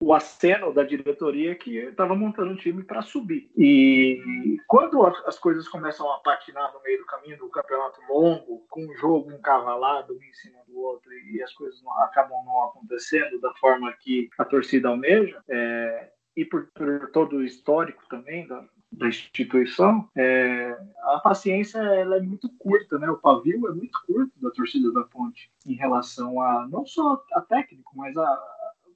o aceno da diretoria que estava montando um time para subir. E quando as coisas começam a patinar no meio do caminho do campeonato longo, com um jogo encavalado um em cima do outro e as coisas não, acabam não acontecendo da forma que a torcida almeja, é, e por, por, todo o histórico também da, da instituição, é, a paciência ela é muito curta, né? O pavio é muito curto da torcida da Ponte em relação a não só a técnico, mas a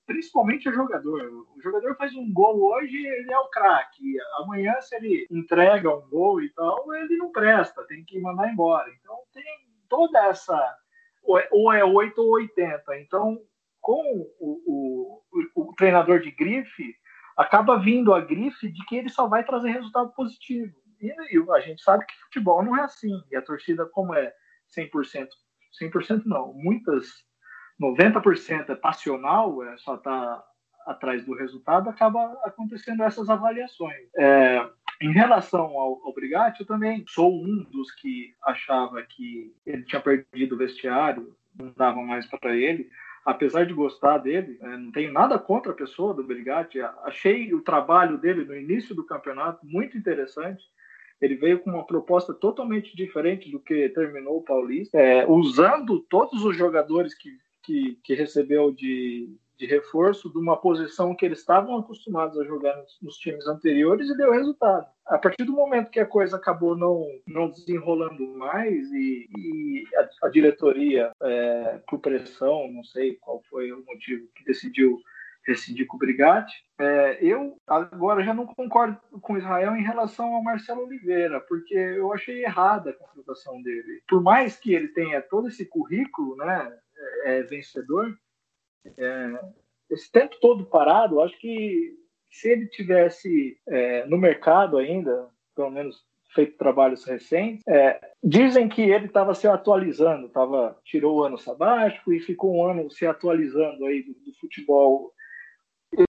principalmente a jogador. O jogador faz um gol hoje, ele é o craque. Amanhã, se ele entrega um gol e tal, ele não presta, tem que mandar embora. Então tem toda essa ou é 8 ou 80. Então, com o, o, o treinador de grife, acaba vindo a grife de que ele só vai trazer resultado positivo. E, e a gente sabe que futebol não é assim. E a torcida, como é 100%, 100% não, muitas, 90% é passional, é só tá atrás do resultado, acaba acontecendo essas avaliações. É, em relação ao, ao Brigatti, eu também sou um dos que achava que ele tinha perdido o vestiário, não dava mais para ele apesar de gostar dele, é, não tenho nada contra a pessoa do Brigatti, achei o trabalho dele no início do campeonato muito interessante. Ele veio com uma proposta totalmente diferente do que terminou o Paulista, é, usando todos os jogadores que, que, que recebeu de, de reforço de uma posição que eles estavam acostumados a jogar nos, nos, times anteriores e deu resultado. A partir do momento que a coisa acabou não, não desenrolando mais e, e a, a, diretoria, é, por pressão, não sei qual foi o motivo que decidiu rescindir com o Brigatti, é, eu agora já não concordo com Israel em relação ao Marcelo Oliveira, porque eu achei errada a contratação dele. Por mais que ele tenha todo esse currículo né, é, é vencedor, é, esse tempo todo parado, acho que se ele tivesse é, no mercado ainda, pelo menos feito trabalhos recentes, é, dizem que ele estava se atualizando, tava, tirou o ano sabático e ficou um ano se atualizando aí do, do futebol.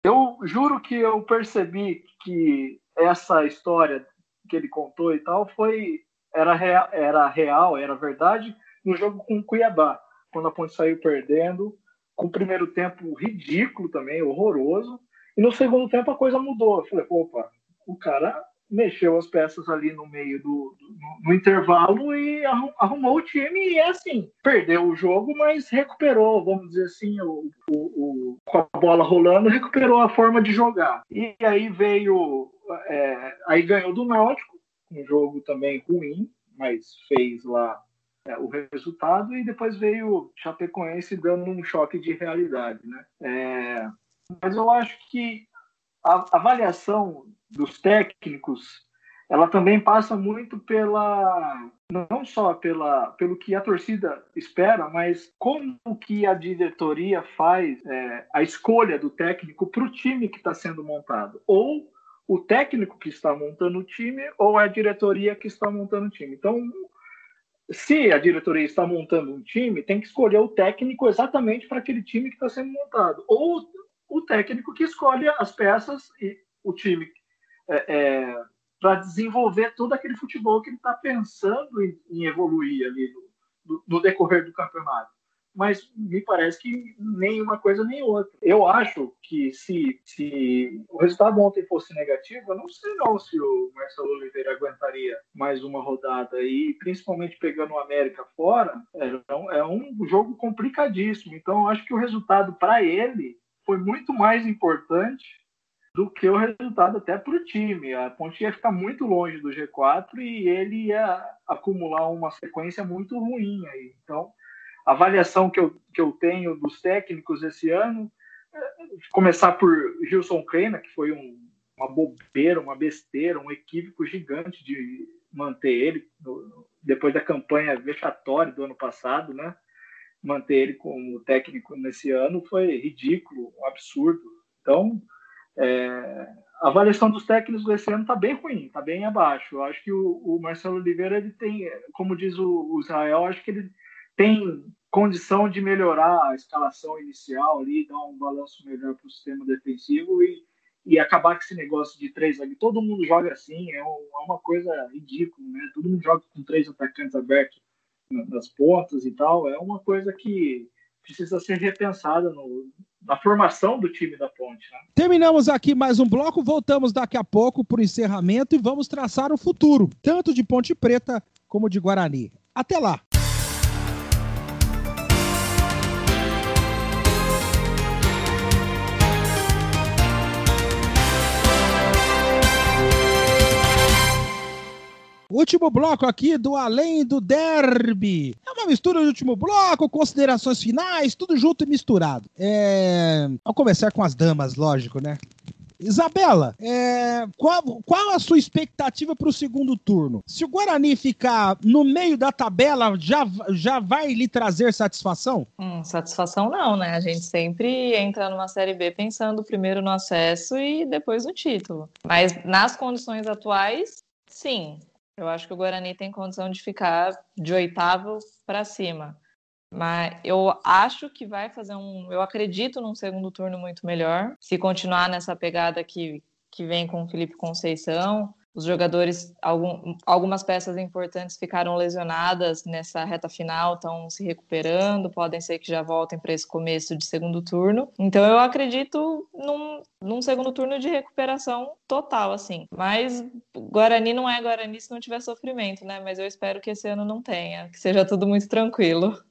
Eu juro que eu percebi que essa história que ele contou e tal foi era real, era real, era verdade no jogo com o Cuiabá, quando a Ponte saiu perdendo, com o primeiro tempo ridículo também, horroroso, e no segundo tempo a coisa mudou. Eu falei, opa, o cara mexeu as peças ali no meio do, do no, no, intervalo e arrumou o time e é assim, perdeu o jogo, mas recuperou, vamos dizer assim, o, o, o, com a bola rolando, recuperou a forma de jogar. E aí veio, é, aí ganhou do Náutico, um jogo também ruim, mas fez lá é, o resultado e depois veio Chapecoense dando um choque de realidade, né? É, mas eu acho que a avaliação dos técnicos ela também passa muito pela não só pela pelo que a torcida espera, mas como que a diretoria faz é, a escolha do técnico para o time que está sendo montado, ou o técnico que está montando o time, ou a diretoria que está montando o time. Então, se a diretoria está montando um time, tem que escolher o técnico exatamente para aquele time que está sendo montado, ou o técnico que escolhe as peças e o time é, é, para desenvolver todo aquele futebol que ele está pensando em, em, evoluir ali no, no, decorrer do campeonato. Mas me parece que nem uma coisa nem outra. Eu acho que se, se o resultado ontem fosse negativo, eu não sei não se o Marcelo Oliveira aguentaria mais uma rodada e principalmente pegando o América fora, é um, é um jogo complicadíssimo. Então eu acho que o resultado para ele foi muito mais importante do que o resultado até para o time. A Ponte ia ficar muito longe do G4 e ele ia acumular uma sequência muito ruim aí. Então, avaliação que eu, que eu tenho dos técnicos esse ano, é começar por Gilson Kleina, que foi um, uma bobeira, uma besteira, um equívoco gigante de manter ele no, depois da campanha vexatória do ano passado, né? Manter ele como técnico nesse ano foi ridículo, um absurdo. Então, é, a avaliação dos técnicos desse ano está bem ruim, está bem abaixo. Eu acho que o, o, Marcelo Oliveira, ele tem, como diz o, o Israel, acho que ele tem condição de melhorar a escalação inicial ali, dar um balanço melhor para o sistema defensivo e, e acabar com esse negócio de três ali. Todo mundo joga assim, é, um, é uma coisa ridícula, né? Todo mundo joga com três atacantes abertos nas pontas e tal. É uma coisa que precisa ser repensada no, na formação do time da Ponte. Né? Terminamos aqui mais um bloco, voltamos daqui a pouco para o encerramento e vamos traçar o futuro, tanto de Ponte Preta como de Guarani. Até lá! Último bloco aqui do Além do Derby. É uma mistura do último bloco, considerações finais, tudo junto e misturado. É... Vamos começar com as damas, lógico, né? Isabela, é, qual, qual a sua expectativa para o segundo turno? Se o Guarani ficar no meio da tabela, já, já vai lhe trazer satisfação? Hum, satisfação não, né? A gente sempre entra numa Série B pensando primeiro no acesso e depois no título. Mas nas condições atuais, sim. Eu acho que o Guarani tem condição de ficar de oitavo para cima. Mas eu acho que vai fazer um. Eu acredito num segundo turno muito melhor. Se continuar nessa pegada que, que vem com o Felipe Conceição, os jogadores, algum, algumas peças importantes ficaram lesionadas nessa reta final, estão se recuperando, podem ser que já voltem para esse começo de segundo turno. Então eu acredito num, num segundo turno de recuperação total, assim. Mas Guarani não é Guarani se não tiver sofrimento, né? Mas eu espero que esse ano não tenha, que seja tudo muito tranquilo.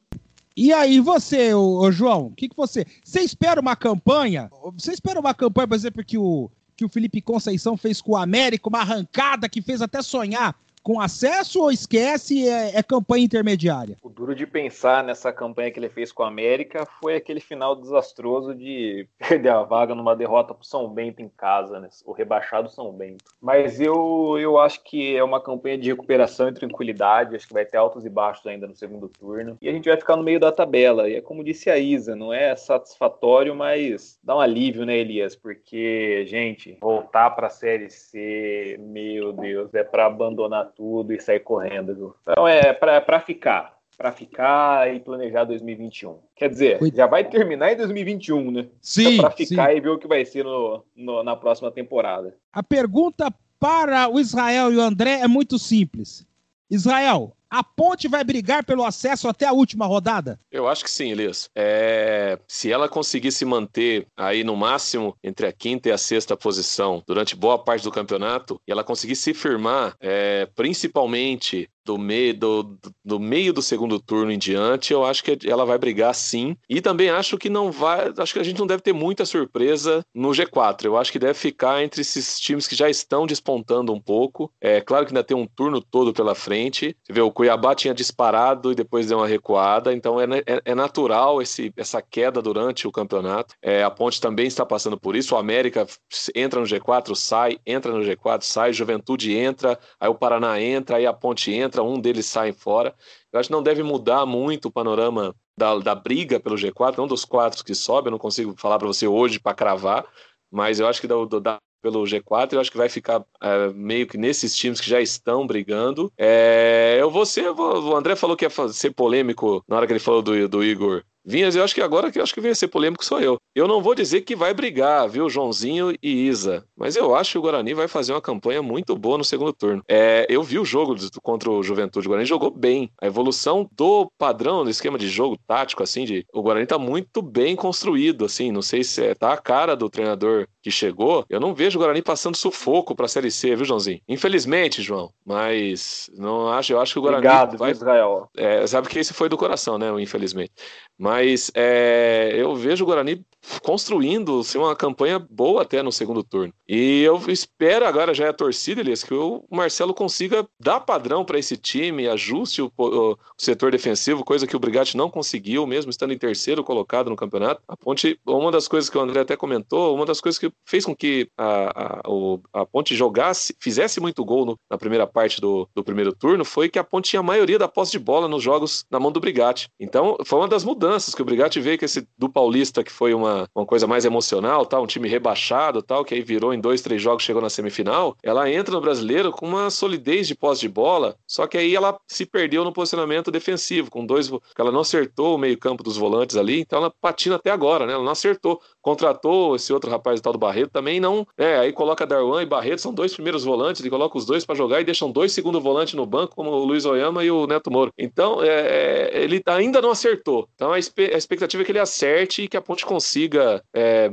E aí, você, ô, ô João, o que, que você. Você espera uma campanha? Você espera uma campanha, por exemplo, que o que o Felipe Conceição fez com o América, uma arrancada que fez até sonhar com acesso ou esquece é, é, campanha intermediária? O duro de pensar nessa campanha que ele fez com a América foi aquele final desastroso de perder a vaga numa derrota para o São Bento em casa, né? o rebaixado São Bento. Mas eu, eu acho que é uma campanha de recuperação e tranquilidade, acho que vai ter altos e baixos ainda no segundo turno, e a gente vai ficar no meio da tabela, e é como disse a Isa, não é satisfatório, mas dá um alívio, né, Elias? Porque, gente, voltar para a Série C, meu Deus, é para abandonar tudo e sair correndo. Viu? Então é para ficar. Para ficar e planejar 2021. Quer dizer, já vai terminar em 2021, né? Sim. É para ficar sim. e ver o que vai ser no, no, na próxima temporada. A pergunta para o Israel e o André é muito simples. Israel, a Ponte vai brigar pelo acesso até a última rodada? Eu acho que sim, Elias. É... Se ela conseguir se manter aí no máximo entre a quinta e a sexta posição durante boa parte do campeonato, e ela conseguir se firmar, é... principalmente do meio do, do, meio do segundo turno em diante, eu acho que ela vai brigar sim. E também acho que não vai. Acho que a gente não deve ter muita surpresa no G4. Eu acho que deve ficar entre esses times que já estão despontando um pouco. É claro que ainda tem um turno todo pela frente. Você vê, o Cuiabá tinha disparado e depois deu uma recuada, então é, é, é natural esse, essa queda durante o campeonato. É, a Ponte também está passando por isso. O América entra no G4, sai, entra no G4, sai, Juventude entra, aí o Paraná entra, aí a Ponte entra entra, um deles sai fora. Eu acho que não deve mudar muito o panorama da, da briga pelo G4, não dos quatro que sobem, eu não consigo falar para você hoje para cravar, mas eu acho que do, da, pelo G4, eu acho que vai ficar é, meio que nesses times que já estão brigando. É, eu vou ser, o André falou que ia ser polêmico na hora que ele falou do, do Igor Vinhas, eu acho que agora que eu acho que vai ser polêmico sou eu. Eu não vou dizer que vai brigar, viu, Joãozinho e Isa, mas eu acho que o Guarani vai fazer uma campanha muito boa no segundo turno. É, eu vi o jogo contra o Juventude, o Guarani jogou bem. A evolução do padrão, do esquema de jogo tático, assim, de o Guarani tá muito bem construído, assim, não sei se é, tá a cara do treinador que chegou. Eu não vejo o Guarani passando sufoco para a Série C, viu, Joãozinho? Infelizmente, João, mas não acho, eu acho que o Guarani Obrigado, vai Israel. É, sabe que esse foi do coração, né, infelizmente. Mas é, eu vejo o Guarani construindo assim, uma campanha boa até no segundo turno. E eu espero agora, já é a torcida, Elias, que o Marcelo consiga dar padrão para esse time, ajuste o, o, setor defensivo, coisa que o Brigatti não conseguiu, mesmo estando em terceiro colocado no campeonato. A Ponte, uma das coisas que o André até comentou, uma das coisas que fez com que a, a, a Ponte jogasse, fizesse muito gol no, na primeira parte do, do primeiro turno, foi que a Ponte tinha a maioria da posse de bola nos jogos na mão do Brigatti. Então, foi uma das mudanças que o Brigatti veio com esse do Paulista, que foi uma, uma coisa mais emocional, tá? um time rebaixado, tal, que aí virou em dois, três jogos, chegou na semifinal. Ela entra no brasileiro com uma solidez de posse de bola, só que aí ela se perdeu no posicionamento defensivo, com dois. Ela não acertou o meio-campo dos volantes ali, então ela patina até agora, né? Ela não acertou. Contratou esse outro rapaz, tal do Barreto, também não. É, aí coloca Darwan e Barreto, são dois primeiros volantes, ele coloca os dois para jogar e deixam dois segundo volantes no banco, como o Luiz Oyama e o Neto Moro. Então, é, é ele ainda não acertou. Então, a, a expectativa é que ele acerte e que a Ponte consiga, é,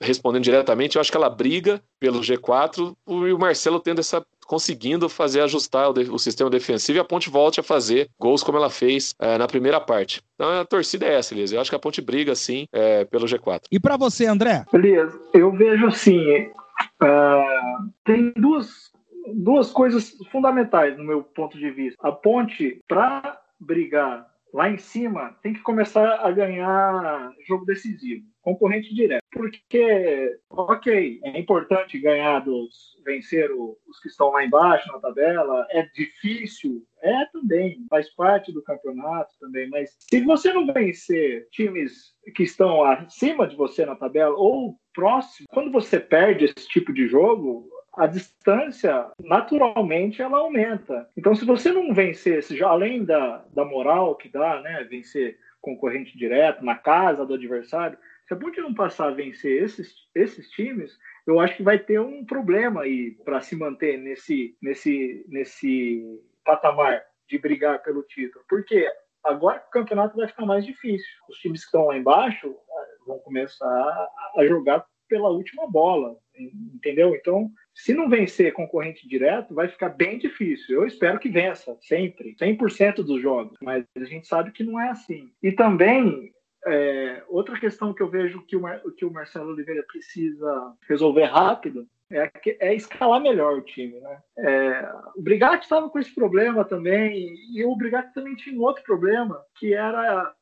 respondendo diretamente, eu acho que ela briga pelo G4 e o Marcelo tendo essa conseguindo fazer ajustar o, o, sistema defensivo e a Ponte volte a fazer gols como ela fez é, na primeira parte. Então a torcida é essa, Elias. Eu acho que a Ponte briga sim é, pelo G4. E para você, André? Elias, eu vejo assim, uh, tem duas, duas coisas fundamentais no meu ponto de vista. A Ponte, para brigar lá em cima, tem que começar a ganhar jogo decisivo, concorrente direto. Porque, ok, é importante ganhar dos, vencer os que estão lá embaixo na tabela, é difícil, é também, faz parte do campeonato também, mas se você não vencer times que estão acima de você na tabela ou próximo, quando você perde esse tipo de jogo, a distância, naturalmente, ela aumenta. Então, se você não vencer, já além da, da moral que dá, né, vencer concorrente direto na casa do adversário, se a Ponte não passar a vencer esses, esses times, eu acho que vai ter um problema aí para se manter nesse, nesse, nesse patamar de brigar pelo título. Porque agora o campeonato vai ficar mais difícil. Os times que estão lá embaixo ah, vão começar a jogar pela última bola, entendeu? Então, se não vencer concorrente direto, vai ficar bem difícil. Eu espero que vença, sempre, 100% dos jogos, mas a gente sabe que não é assim. E também, é, outra questão que eu vejo que o, Mar, que o Marcelo Oliveira precisa resolver rápido é, é escalar melhor o time. Né? É, o Brigatti estava com esse problema também, e o Brigatti também tinha um outro problema, que era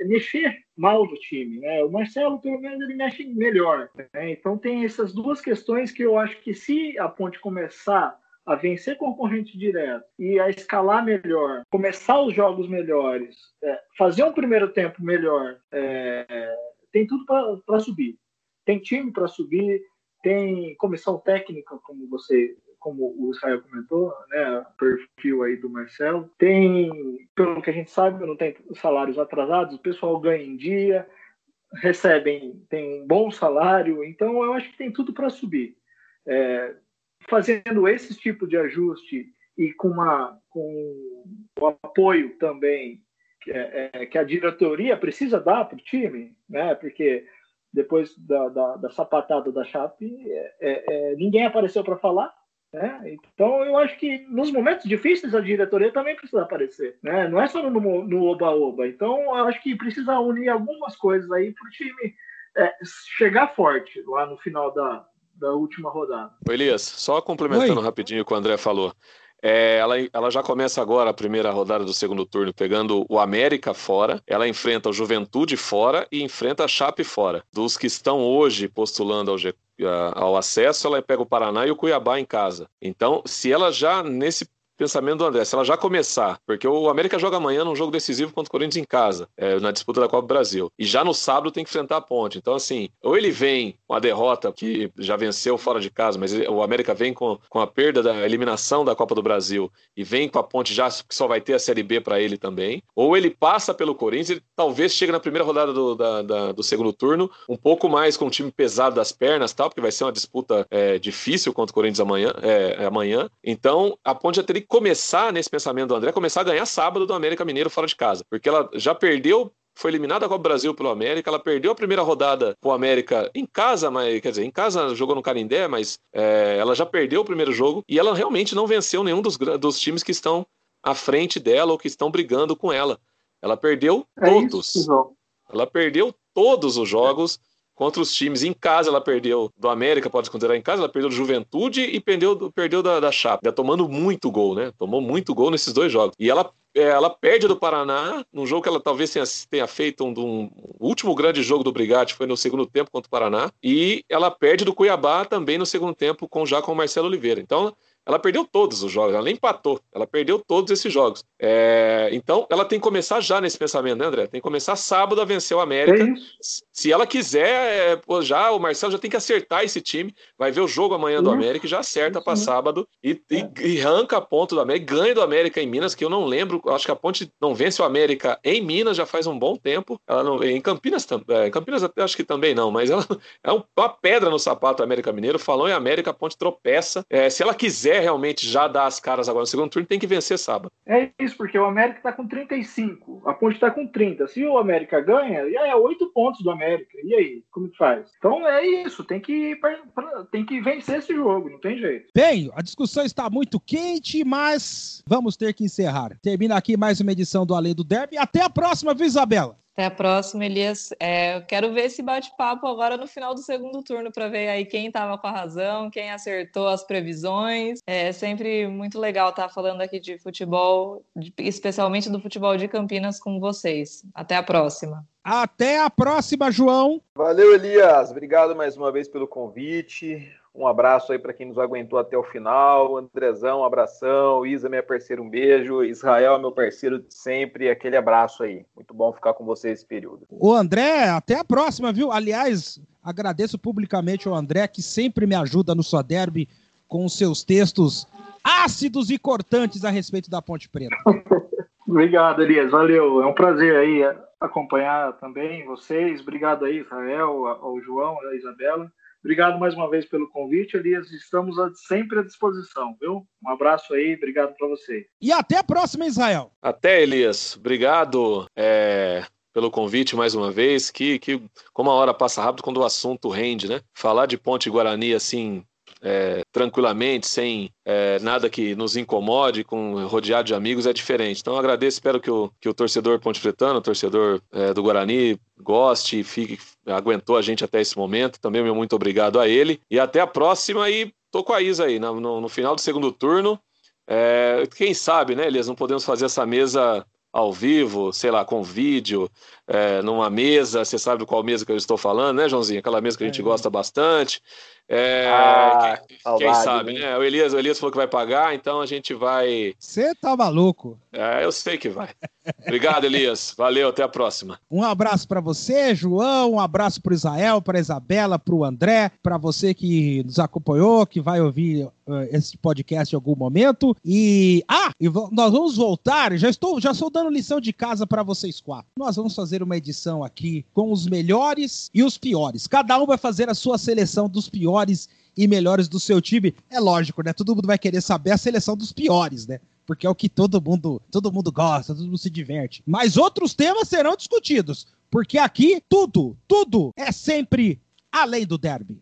mexer mal do time. Né? O Marcelo, pelo menos, ele mexe melhor. Né? Então tem essas duas questões que eu acho que se a ponte começar a vencer concorrente direto e a escalar melhor, começar os jogos melhores, é, fazer um primeiro tempo melhor, é, tem tudo para subir. Tem time para subir, tem comissão técnica, como você como o Israel comentou, né, perfil aí do Marcelo. Tem, pelo que a gente sabe, não tem salários atrasados, o pessoal ganha em dia, recebem, tem um bom salário, então eu acho que tem tudo para subir. É, fazendo esse tipo de ajuste e com, uma, com o apoio também que, é, é que a diretoria precisa dar para o time, né? porque depois da, da, da sapatada da Chape, é, é, é ninguém apareceu para falar. Né? Então, eu acho que nos momentos difíceis a diretoria também precisa aparecer. Né? Não é só no oba-oba. Então, eu acho que precisa unir algumas coisas aí para o time é, chegar forte lá no final da, da última rodada. Elias, só complementando Oi. rapidinho o que o André falou. É, ela, ela já começa agora a primeira rodada do segundo turno pegando o América fora. Ela enfrenta o Juventude fora e enfrenta a Chape fora. Dos que estão hoje postulando ao, G, ao acesso, ela pega o Paraná e o Cuiabá em casa. Então, se ela já nesse pensamento do André. Se ela já começar, porque o América joga amanhã num jogo decisivo contra o Corinthians em casa, é, na disputa da Copa do Brasil. E já no sábado tem que enfrentar a ponte. Então, assim, ou ele vem com a derrota, que já venceu fora de casa, mas o América vem com, com a perda da eliminação da Copa do Brasil e vem com a ponte já que só vai ter a Série B para ele também. Ou ele passa pelo Corinthians e talvez chegue na primeira rodada do, da, da, do segundo turno, um pouco mais com o time pesado das pernas, tal, porque vai ser uma disputa é, difícil contra o Corinthians amanhã. É, amanhã. Então, a ponte já teria começar nesse pensamento do André, começar a ganhar sábado do América Mineiro fora de casa. Porque ela já perdeu foi eliminada da Copa Brasil pelo América, ela perdeu a primeira rodada pro América em casa, mas quer dizer, em casa jogou no Canindé, mas é, ela já perdeu o primeiro jogo e ela realmente não venceu nenhum dos, dos times que estão à frente dela ou que estão brigando com ela. Ela perdeu é todos. Isso, ela perdeu todos os jogos. É contra os times em casa, ela perdeu do América, pode considerar em casa, ela perdeu do Juventude e perdeu, perdeu da, da Chape, tá tomando muito gol, né? Tomou muito gol nesses dois jogos. E ela é, ela perde do Paraná, num jogo que ela talvez tenha, tenha feito um, um, último grande jogo do Brigatti foi no segundo tempo contra o Paraná, e ela perde do Cuiabá também no segundo tempo com já com o Marcelo Oliveira. Então, ela perdeu todos os jogos, ela nem empatou, ela perdeu todos esses jogos. É, então, ela tem que começar já nesse pensamento, né, André? Tem que começar sábado a vencer o América. É Se ela quiser, é, já o Marcelo já tem que acertar esse time, vai ver o jogo amanhã do América e já acerta para sábado e, e, é. e, arranca ponto do América, ganha do América em Minas, que eu não lembro, acho que a Ponte não vence o América em Minas já faz um bom tempo. Ela não, em Campinas também, é, Campinas acho que também não, mas ela é uma pedra no sapato do América Mineiro. Falou em América, a Ponte tropeça. É, se ela quiser realmente já dar as caras agora no segundo turno, tem que vencer sábado. É isso, porque o América está com 35, a Ponte está com 30. Se o América ganha, já é 8 pontos do América. E aí, como que faz? Então é isso, tem que, tem que vencer esse jogo, não tem jeito. Bem, a discussão está muito quente, mas vamos ter que encerrar. Termina aqui mais uma edição do Além do Derby. Até a próxima, viu, Isabela? Até a próxima, Elias. É, eu quero ver esse bate-papo agora no final do segundo turno para ver aí quem estava com a razão, quem acertou as previsões. É sempre muito legal estar tá falando aqui de futebol, especialmente do futebol de Campinas com vocês. Até a próxima. Até a próxima, João. Valeu, Elias. Obrigado mais uma vez pelo convite. Um abraço aí para quem nos aguentou até o final. Andrezão, um abração. Isa, minha parceira, um beijo. Israel, meu parceiro de sempre. Aquele abraço aí. Muito bom ficar com vocês esse período. O André, até a próxima, viu? Aliás, agradeço publicamente ao André, que sempre me ajuda no sua derby com os seus textos ácidos e cortantes a respeito da Ponte Preta. Obrigado, Elias. Valeu. É um prazer aí acompanhar também vocês. Obrigado aí, Israel, ao João, à Isabela. Obrigado mais uma vez pelo convite, Elias. Estamos sempre à disposição, viu? Um abraço aí, obrigado para você. E até a próxima, Israel. Até, Elias. Obrigado é, pelo convite mais uma vez. Que, que como a hora passa rápido quando o assunto rende, né? Falar de Ponte Guarani assim é, tranquilamente, sem é, nada que nos incomode, com rodeado de amigos, é diferente. Então agradeço, espero que o, que o torcedor Ponte Pretano, o torcedor é, do Guarani, goste, fique, aguentou a gente até esse momento. Também meu muito obrigado a ele. E até a próxima e tô com a Isa aí, no, no, no final do segundo turno. É, quem sabe, né, Elias, não podemos fazer essa mesa ao vivo, sei lá, com vídeo, é, numa mesa, você sabe qual mesa que eu estou falando, né, Joãozinho? Aquela mesa que a gente é. gosta bastante. É, ah, quem, saudade, quem, sabe, né? né? O Elias, o Elias falou que vai pagar, então a gente vai. Você tá maluco? É, eu sei que vai. Obrigado, Elias. Valeu, até a próxima. Um abraço para você, João. Um abraço para Israel, para Isabela, para o André, para você que nos acompanhou, que vai ouvir uh, esse podcast em algum momento. E ah, e nós vamos voltar. Já estou, já estou dando lição de casa para vocês quatro. Nós vamos fazer uma edição aqui com os melhores e os piores. Cada um vai fazer a sua seleção dos piores piores e melhores do seu time. É lógico, né? Todo mundo vai querer saber a seleção dos piores, né? Porque é o que todo mundo, todo mundo gosta, todo mundo se diverte. Mas outros temas serão discutidos, porque aqui tudo, tudo é sempre além do derby.